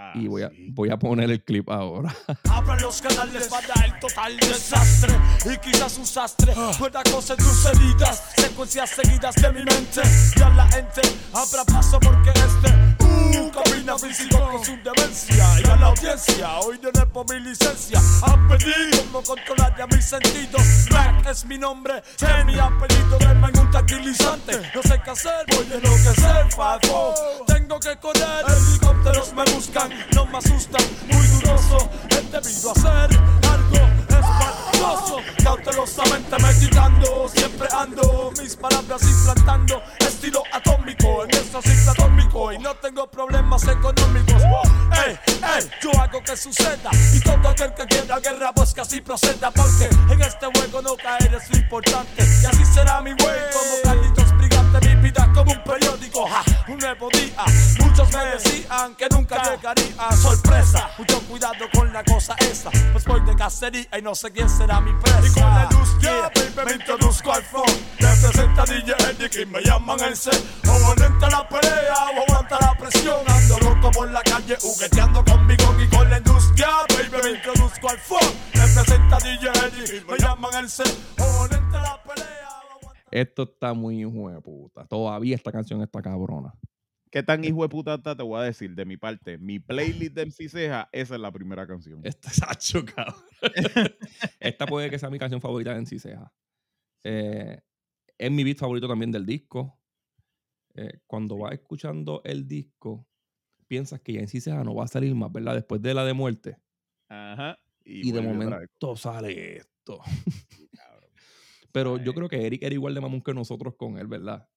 Ah, y voy a, sí. voy a poner el clip ahora. Abran los canales para el total desastre. Y quizás un sastre pueda coser tus heridas Secuencias seguidas de mi mente. Y a la gente habrá paso porque este uh, Combina físico con su demencia. Y a la audiencia hoy no por mi licencia. Aprendí cómo controlar ya mis sentidos. Mac es mi nombre, es mi apellido Denme un tranquilizante. No sé qué hacer, voy a enloquecer Fafo, tengo que correr Helicópteros me buscan, no me asustan Muy duroso, es debido a ser algo espantoso. Cautelosamente me quitando Siempre ando mis palabras implantando Estilo atómico, en esto soy platónico Y no tengo problemas económicos. Ey, ey, yo hago que suceda Y todo aquel que quiera guerra pues que así proceda Porque en este juego no caer es lo importante Y así será mi way como Carlitos Brigante Mi vida como un periódico, ja, un nuevo día. Muchos me decían que nunca llegaría. Sorpresa, mucho cuidado con la cosa esa. Pues voy de cacería y no sé quién será mi presa. Y con la luz baby, me introduzco al phone Representa DJ Eddie y me llaman el C. Oponente a la pelea o aguanta la presión. Ando loco por la calle jugueteando conmigo y con la industria. Baby, me introduzco al phone Representa DJ Eddie me llaman el C. Oponente a la pelea. o aguanta Esto está muy hijo de puta. Todavía esta canción está cabrona. ¿Qué tan hijo de puta está? Te voy a decir de mi parte. Mi playlist de MC Ceja, esa es la primera canción. Esta es hacho, cabrón. Esta puede que sea mi canción favorita de NC Ceja. Eh, es mi beat favorito también del disco. Eh, cuando vas escuchando el disco, piensas que ya NC Ceja no va a salir más, ¿verdad? Después de la de muerte. Ajá. Y, de momento sale esto. Pero yo creo que Eric era igual de mamón que nosotros con él, ¿verdad?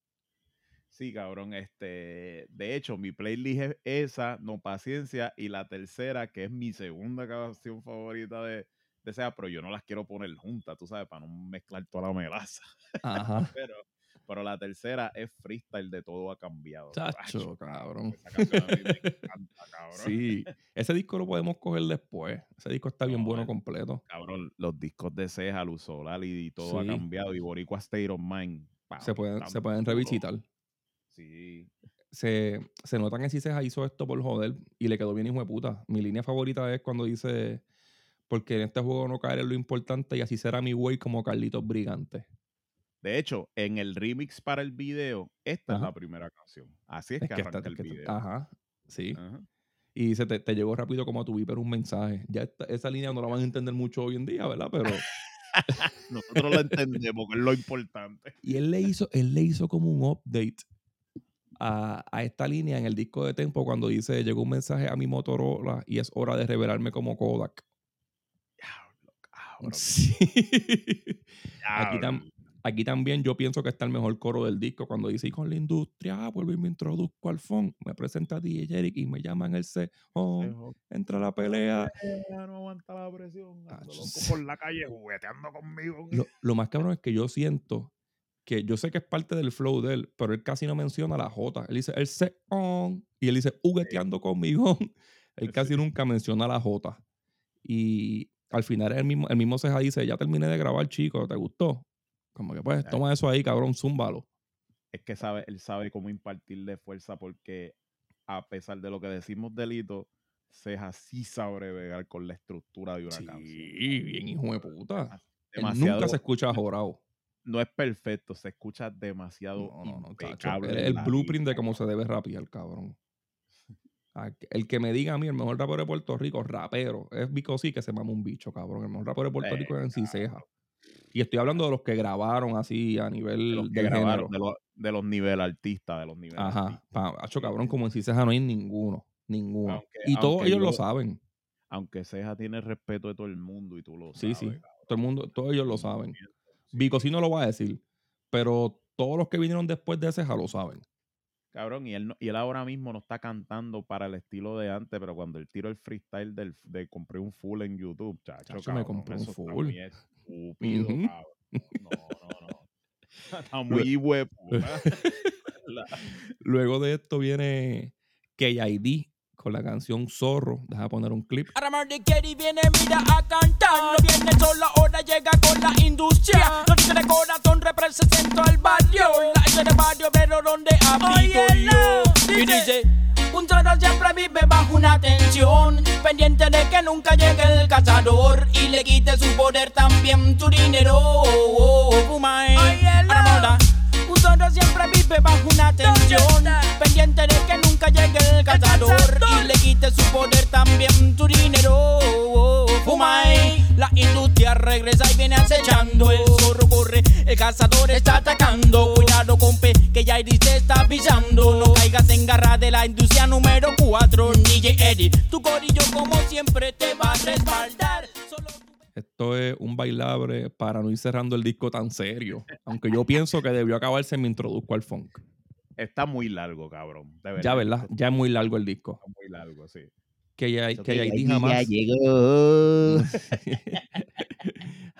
Sí, cabrón. Este, de hecho, mi playlist es esa, No Paciencia, y la tercera, que es mi segunda canción favorita de, desea, pero yo no las quiero poner juntas, tú sabes, para no mezclar toda la melaza. Ajá. pero, pero la tercera es freestyle de todo ha cambiado. Chacho, Acho, cabrón. Esa canción a mí me encanta, cabrón. Sí. Ese disco lo podemos coger después. Ese disco está bien No, bueno completo. Cabrón, los discos de Ceja, Luz Solar y todo ha cambiado. Y Boricua State of Mind. Se pueden, se pueden revisitar. Sí. Se, se nota que Ciseja hizo esto por joder y le quedó bien hijo de puta. Mi línea favorita es cuando dice porque en este juego no caer en lo importante y así será mi güey como Carlitos Brigante. De hecho, en el remix para el video, esta es la primera canción. Así es, Es que, que arranca está- el está- video. Ajá, sí. Ajá. Y dice, te, te llegó rápido como a tu pero un mensaje. Ya esta- esa línea no la van a entender mucho hoy en día, ¿verdad? Pero... Nosotros lo entendemos, que es lo importante. Y él le hizo, él le hizo como un update a, a esta línea en el disco de Tempo cuando dice, llegó un mensaje a mi Motorola y es hora de revelarme como Kodak. Diablo, cabrón. Sí. Aquí, tam- aquí también yo pienso que está el mejor coro del disco cuando dice, y con la industria, vuelvo y me introduzco al phone, me presenta DJ Eric y me llaman el C, Dejo- entra a la pelea. Ya no aguanta la presión. Ah, por la calle jugueteando conmigo. Lo, lo más cabrón es que yo siento que yo sé que es parte del flow de él, pero él casi no menciona la J. Él dice el C on y él dice jugueteando conmigo. Él casi nunca menciona la J. Y al final el mismo, el mismo Ceja dice, ya terminé de grabar, chico, ¿te gustó? Como que pues, toma eso ahí, cabrón, zúmbalo. Es que sabe, él sabe cómo impartirle fuerza porque a pesar de lo que decimos delito, Ceja sí sabe bregar con la estructura de una Sí, canción. bien hijo de puta. Demasiado, nunca se escucha jorado. no es perfecto, se escucha demasiado No, no, no, impecable el blueprint de línea, cómo se debe rapear, cabrón. El que me diga a mí, el mejor rapero de Puerto Rico, rapero, es Vico sí que se mama un bicho, cabrón. El mejor rapero de Puerto Eh, Rico es en Ciseja. Y estoy hablando de los que grabaron así a nivel de los que grabaron, de de los niveles artistas, de los niveles Ajá. hacho, Sí, cabrón, sí. como en Ciseja no hay ninguno. Ninguno. Aunque- y todos ellos lo yo- saben. Aunque Ceja tiene el respeto de todo el mundo y tú lo Sí, sabes. sí. cabrón. Todo el mundo, todos ellos lo saben. Sí. Vico sí no lo va a decir. Pero todos los que vinieron después de Ceja lo saben. Cabrón, y él, no- y él ahora mismo no está cantando para el estilo de antes, pero cuando él tiró el freestyle del, de compré un full en YouTube, chacho, Chacho, me cabrón, compré un full. Estúpido, Ujú. cabrón. No, no, no. Está muy hueputa. Luego de esto viene KID con la canción Zorro. Deja poner un clip. Aramar de Kerry viene, mira a cantar. No viene solo, ahora llega con la industria. No tiene corazón, represento al barrio. La de barrio, pero donde habito yo. Y dice. Un toro siempre vive bajo una tensión, pendiente de que nunca llegue el cazador y le quite su poder también su dinero. Fuma, eh. Aramora. Un toro siempre vive bajo una tensión, pendiente de que nunca llegue el cazador y le quite su poder también su dinero. Fuma, eh. la industria regresa y viene acechando. El zorro corre, el cazador está atacando. Cuidado, compe, que ya se está pisando. No caigas en garra de la industria número 4. DJ Eddie, tu corillo como siempre te va a respaldar. Solo Esto es un bailable para no ir cerrando el disco tan serio. Aunque yo pienso que debió acabarse me introduzco al funk. Está muy largo, cabrón. De verdad. Ya, ¿verdad? Está Ya es muy largo el disco. muy largo, sí. Que ya, que que KID ya jamás, llegó.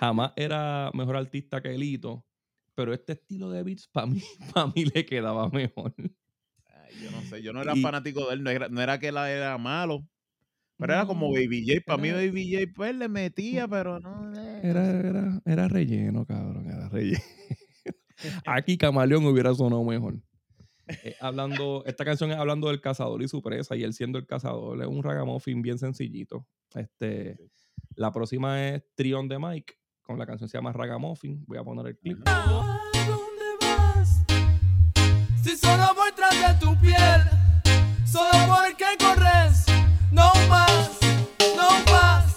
jamás era mejor artista que Elito. Pero este estilo de beats para mí, para mí le quedaba mejor. Ay, yo no sé, yo no era Y- fanático de él, no era, no era que él era malo, pero era como Baby J. Para mí Baby J pues le metía, pero no. eh, Era, era, era relleno, cabrón, era relleno. Aquí Camaleón hubiera sonado mejor. Eh, hablando, esta canción es hablando del cazador y su presa, y él siendo el cazador, es un ragamuffin bien sencillito. Este, la próxima es Trion de Mike, con la canción se llama Ragamuffin. Voy a poner el clip. ¿A dónde vas? Si solo voy tras de tu piel, solo porque corres, no más, no más.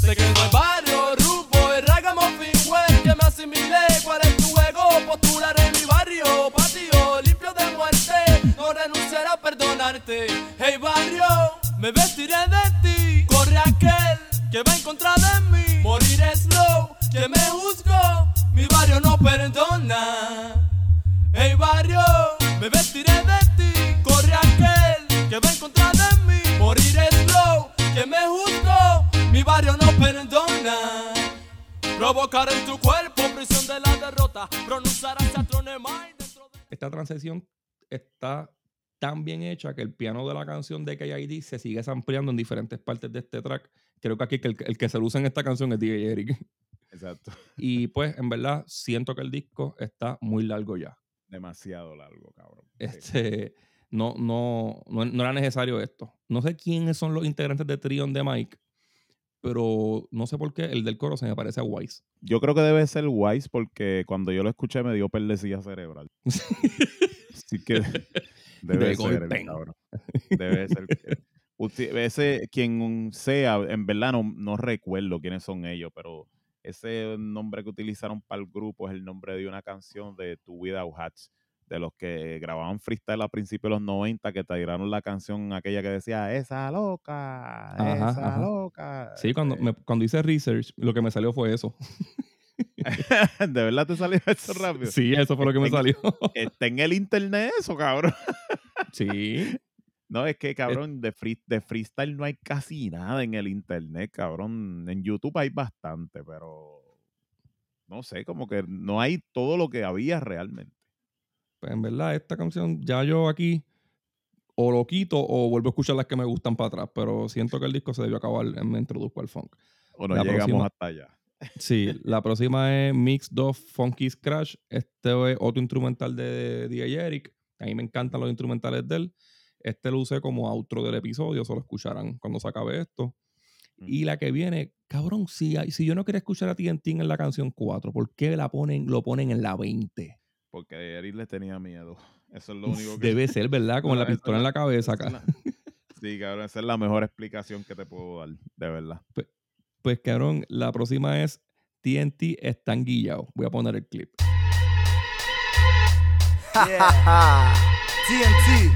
Te quedo el barrio, rumbo, el ragamuffin, güey, que me asimilé. ¿Cuál es tu juego? Postularé mi barrio, patio, limpio de muerte. No renunciaré a perdonarte. Hey barrio, me vestiré de ti. Corre aquel que va en contra de mí. Moriré slow, que me juzgo. Mi barrio no perdona. Hey barrio, me vestiré de ti. Corre aquel que va en contra de mí. Moriré slow, que me juzgo. Mi barrio no perdona. colocar en tu cuerpo prisión de la derrota. Pronunciarás a Tronemai dentro de... Esta transición está tan bien hecha que el piano de la canción de KID se sigue ampliando en diferentes partes de este track. Creo que aquí el, el que se luce en esta canción es DJ Eric. Exacto. Y pues, en verdad, siento que el disco está muy largo ya. Demasiado largo, cabrón. Este, no, no, no, no era necesario esto. No sé quiénes son los integrantes de Trion de Mike, pero no sé por qué el del coro se me parece a Wise. Yo creo que debe ser Wise porque cuando yo lo escuché me dio perdecilla cerebral. Así que debe De ser el cabrón. Debe ser. Uti- Ese, quien sea, en verdad no, no recuerdo quiénes son ellos, pero ese nombre que utilizaron para el grupo es el nombre de una canción de Tu Without Hats, de los que grababan freestyle a principios de los 90, que tiraron la canción aquella que decía, esa loca, Ajá, esa ajá. loca. Sí, cuando, Este, me- cuando hice research, lo que me salió fue eso. ¿De verdad te salió eso rápido? Sí, eso fue lo que me Está en- salió. Está en el internet eso, cabrón. Sí. No, es que, cabrón, de, free- de freestyle no hay casi nada en el internet, cabrón. En YouTube hay bastante, pero no sé, como que no hay todo lo que había realmente. Pues en verdad, esta canción ya yo aquí o lo quito o vuelvo a escuchar las que me gustan para atrás, pero siento que el disco se debió acabar en Me Introduzco al Funk. O no La llegamos próxima- hasta allá. Sí, la próxima es Mix 2 Funky Crash. Este es otro instrumental de DJ Eric. A mí me encantan los instrumentales de él. Este lo usé como outro del episodio, solo escucharán cuando se acabe esto. Y la que viene, cabrón, si, si yo no quería escuchar a TNT en la canción 4, ¿por qué la ponen, lo ponen en la 20? Porque Eric le tenía miedo. Eso es lo único que. Debe ser, ¿verdad? Con No, la pistola en la cabeza acá. la- Sí, cabrón, esa es la mejor explicación que te puedo dar, de verdad. Pues, cabrón, la próxima es TNT están guillados. Voy a poner el clip. Yeah. TNT,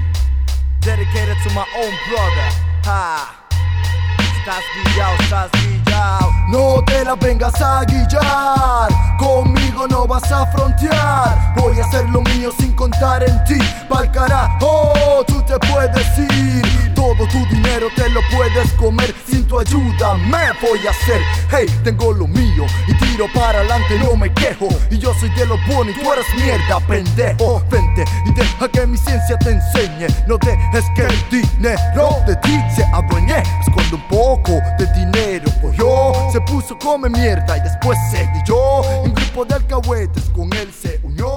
dedicated to my own brother. Ha. Estás guillao, estás guillao. No te la vengas a guillar. Conmigo no vas a frontear. Voy a hacer lo mío sin contar en ti. Pa'l carajo, tú te puedes ir. Todo tu dinero te lo puedes comer. Sin tu ayuda me voy a hacer. Hey, tengo lo mío y tiro para adelante, no me quejo. Y yo soy de lo bueno y tú eres mierda, pendejo. Vente y deja que mi ciencia te enseñe. No dejes que el dinero de ti se adueñe. Es un poco de dinero cogió, se puso come mierda y después se guilló. Un grupo de alcahuetes con él se unió.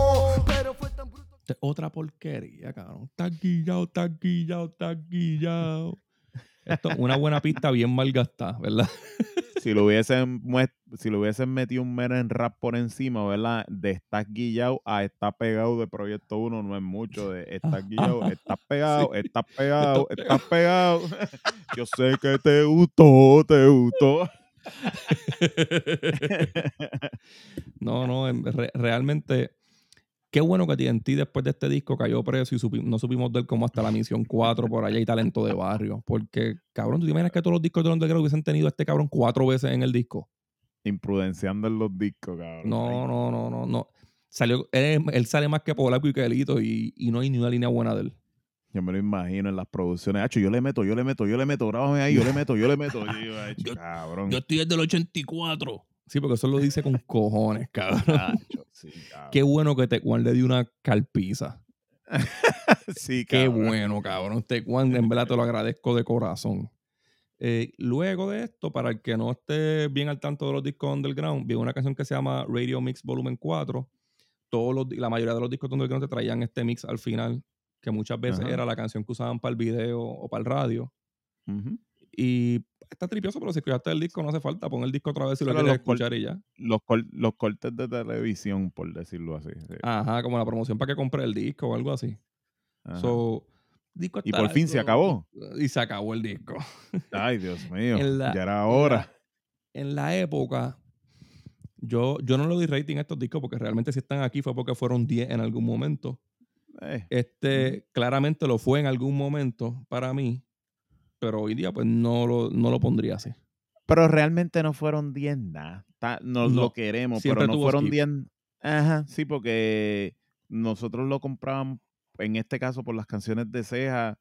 Pero fue tan bruto. Otra porquería, cabrón. Guillado, está guillado. Esto es una buena pista bien mal gastada, ¿verdad? Si lo hubiesen, si lo hubiesen metido un mero en rap por encima, ¿verdad? De estás guillado a estás pegado de Proyecto 1 no es mucho. De estás guillado, estás pegado, estás pegado, estás pegado. Yo sé que te gustó, te gustó. No, no, en- re- realmente. Qué bueno que TNT después de este disco cayó preso y supi- no supimos de él como hasta la misión 4 por allá y talento de barrio. Porque, cabrón, ¿tú te imaginas que todos los discos de Underground hubiesen tenido a este cabrón cuatro veces en el disco? Imprudenciando en los discos, cabrón. No, no, no, no, no. Salió, él, él sale más que Polaco y que Elito y, y no hay ni una línea buena de él. Yo me lo imagino en las producciones. Hacho, yo le meto, yo le meto, yo le meto, grábame ahí, yo le meto, yo le meto. Yo, hacho, Yo- cabrón. Yo estoy desde el 84. Sí, porque eso lo dice con cojones, cabrón. Hacho, sí, cabrón. Qué bueno que Tecuan le dio una calpiza. sí, Qué cabrón. bueno, cabrón. Tecuan, en verdad te lo agradezco de corazón. Eh, luego de esto, para el que no esté bien al tanto de los discos underground, vi una canción que se llama Radio Mix Volumen 4. Todos los, la mayoría de los discos de underground te traían este mix al final, que muchas veces Ajá. era la canción que usaban para el video o para el radio. Y está tripioso, pero si escuchaste el disco no hace falta. Pon el disco otra vez si lo quieres escuchar y ya. Los, los cortes de televisión, por decirlo así. sí. Ajá, como la promoción para que compre el disco o algo así. Ajá. So, disco Y por fin se acabó. Y se acabó el disco. Ay, Dios mío. la- ya era en hora. En la época, yo, yo no le doy rating a estos discos porque realmente si están aquí fue porque fueron 10 en algún momento. Eh, Este claramente lo fue en algún momento para mí, pero hoy día pues no lo, no lo pondría así. Pero realmente no fueron 10 nada. Ta- Nos No, lo queremos, pero no fueron skip. 10. Ajá, sí, porque nosotros lo comprábamos, en este caso, por las canciones de Ceja.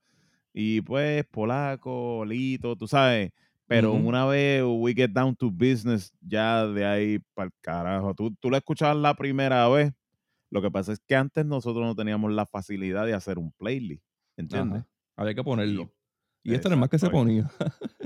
Y pues, Polaco, Lito, tú sabes. Pero una vez we get down to business, ya de ahí para el carajo. Tú, tú la escuchabas la primera vez. Lo que pasa es que antes nosotros no teníamos la facilidad de hacer un playlist. ¿Entiendes? Ajá. Había que ponerlo. Y- Y este era más que se ponía.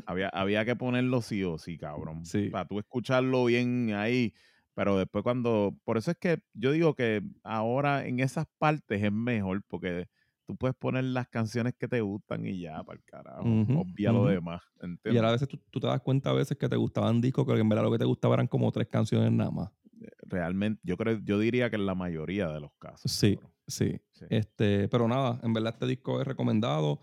Había, había que ponerlo sí o sí, cabrón. Sí. Para tú escucharlo bien ahí. Pero después cuando... Por eso es que yo digo que ahora en esas partes es mejor porque tú puedes poner las canciones que te gustan y ya, para el carajo. Ujú, Obvia lo demás. Y a veces tú, tú te das cuenta a veces que te gustaban discos, que en verdad lo que te gustaba eran como tres canciones nada más. Realmente, yo creo, yo diría que en la mayoría de los casos. Sí, sí. Sí. Este, pero nada, en verdad este disco es recomendado.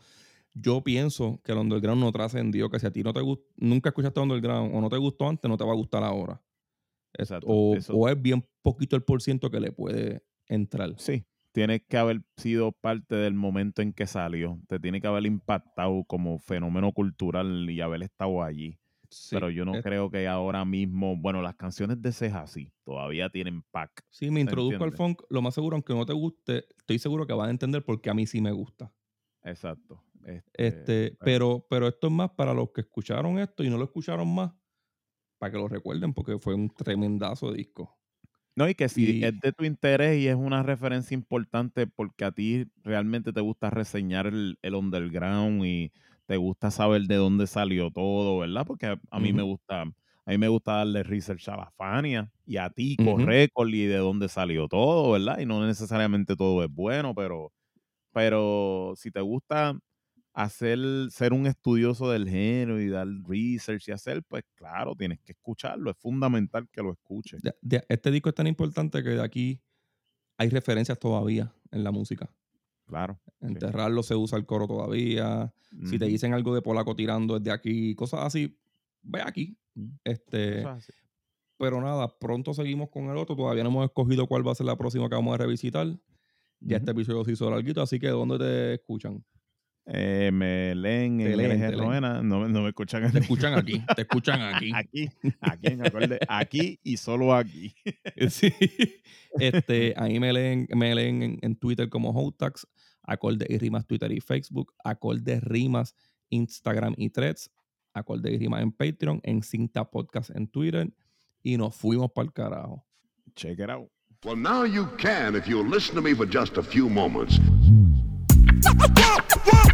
Yo pienso que el underground no trascendió, que si a ti no te gust nunca escuchaste underground o no te gustó antes, no te va a gustar ahora. Exacto, o, eso- o es bien poquito el por ciento que le puede entrar. Sí, tiene que haber sido parte del momento en que salió. Te tiene que haber impactado como fenómeno cultural y haber estado allí. Sí, Pero yo no es- creo que ahora mismo, bueno, las canciones de Ceja sí, todavía tienen pack. Sí, me introduzco al funk, lo más seguro, aunque no te guste, estoy seguro que vas a entender porque a mí sí me gusta. Exacto. Este, Este, pues, pero, pero esto es más para los que escucharon esto y no lo escucharon más, para que lo recuerden, porque fue un tremendazo disco. No, y que si y- es de tu interés y es una referencia importante porque a ti realmente te gusta reseñar el, el underground y te gusta saber de dónde salió todo, ¿verdad? Porque a, a mí me gusta, a mí me gusta darle research a la Fania y a ti, Ujú. récord y de dónde salió todo, ¿verdad? Y no necesariamente todo es bueno, pero, pero si te gusta hacer, ser un estudioso del género y dar research y hacer, pues claro, tienes que escucharlo, es fundamental que lo escuches. De- de- este disco es tan importante que de aquí hay referencias todavía en la música. Claro. sí. Enterrarlo se usa el coro todavía. Si te dicen algo de polaco tirando desde aquí, cosas así, ve aquí. Este, Cosas así. pero nada, pronto seguimos con el otro. Todavía no hemos escogido cuál va a ser la próxima que vamos a revisitar. Ya este episodio se hizo larguito, así que ¿dónde te escuchan? Eh, me leen Te en leen, te leen. No, me- no me escuchan Te escuchan aquí, te escuchan aquí. aquí, aquí en acorde, aquí y solo aquí. Sí. Este, ahí me leen, me leen en, en Twitter como Hotax, Acorde y Rimas Twitter y Facebook, Acorde Rimas Instagram y Threads, Acorde y Rimas en Patreon, en Cinta Podcast en Twitter y nos fuimos para el carajo. Check it out. Well, now you can if you'll listen to me for just a few moments.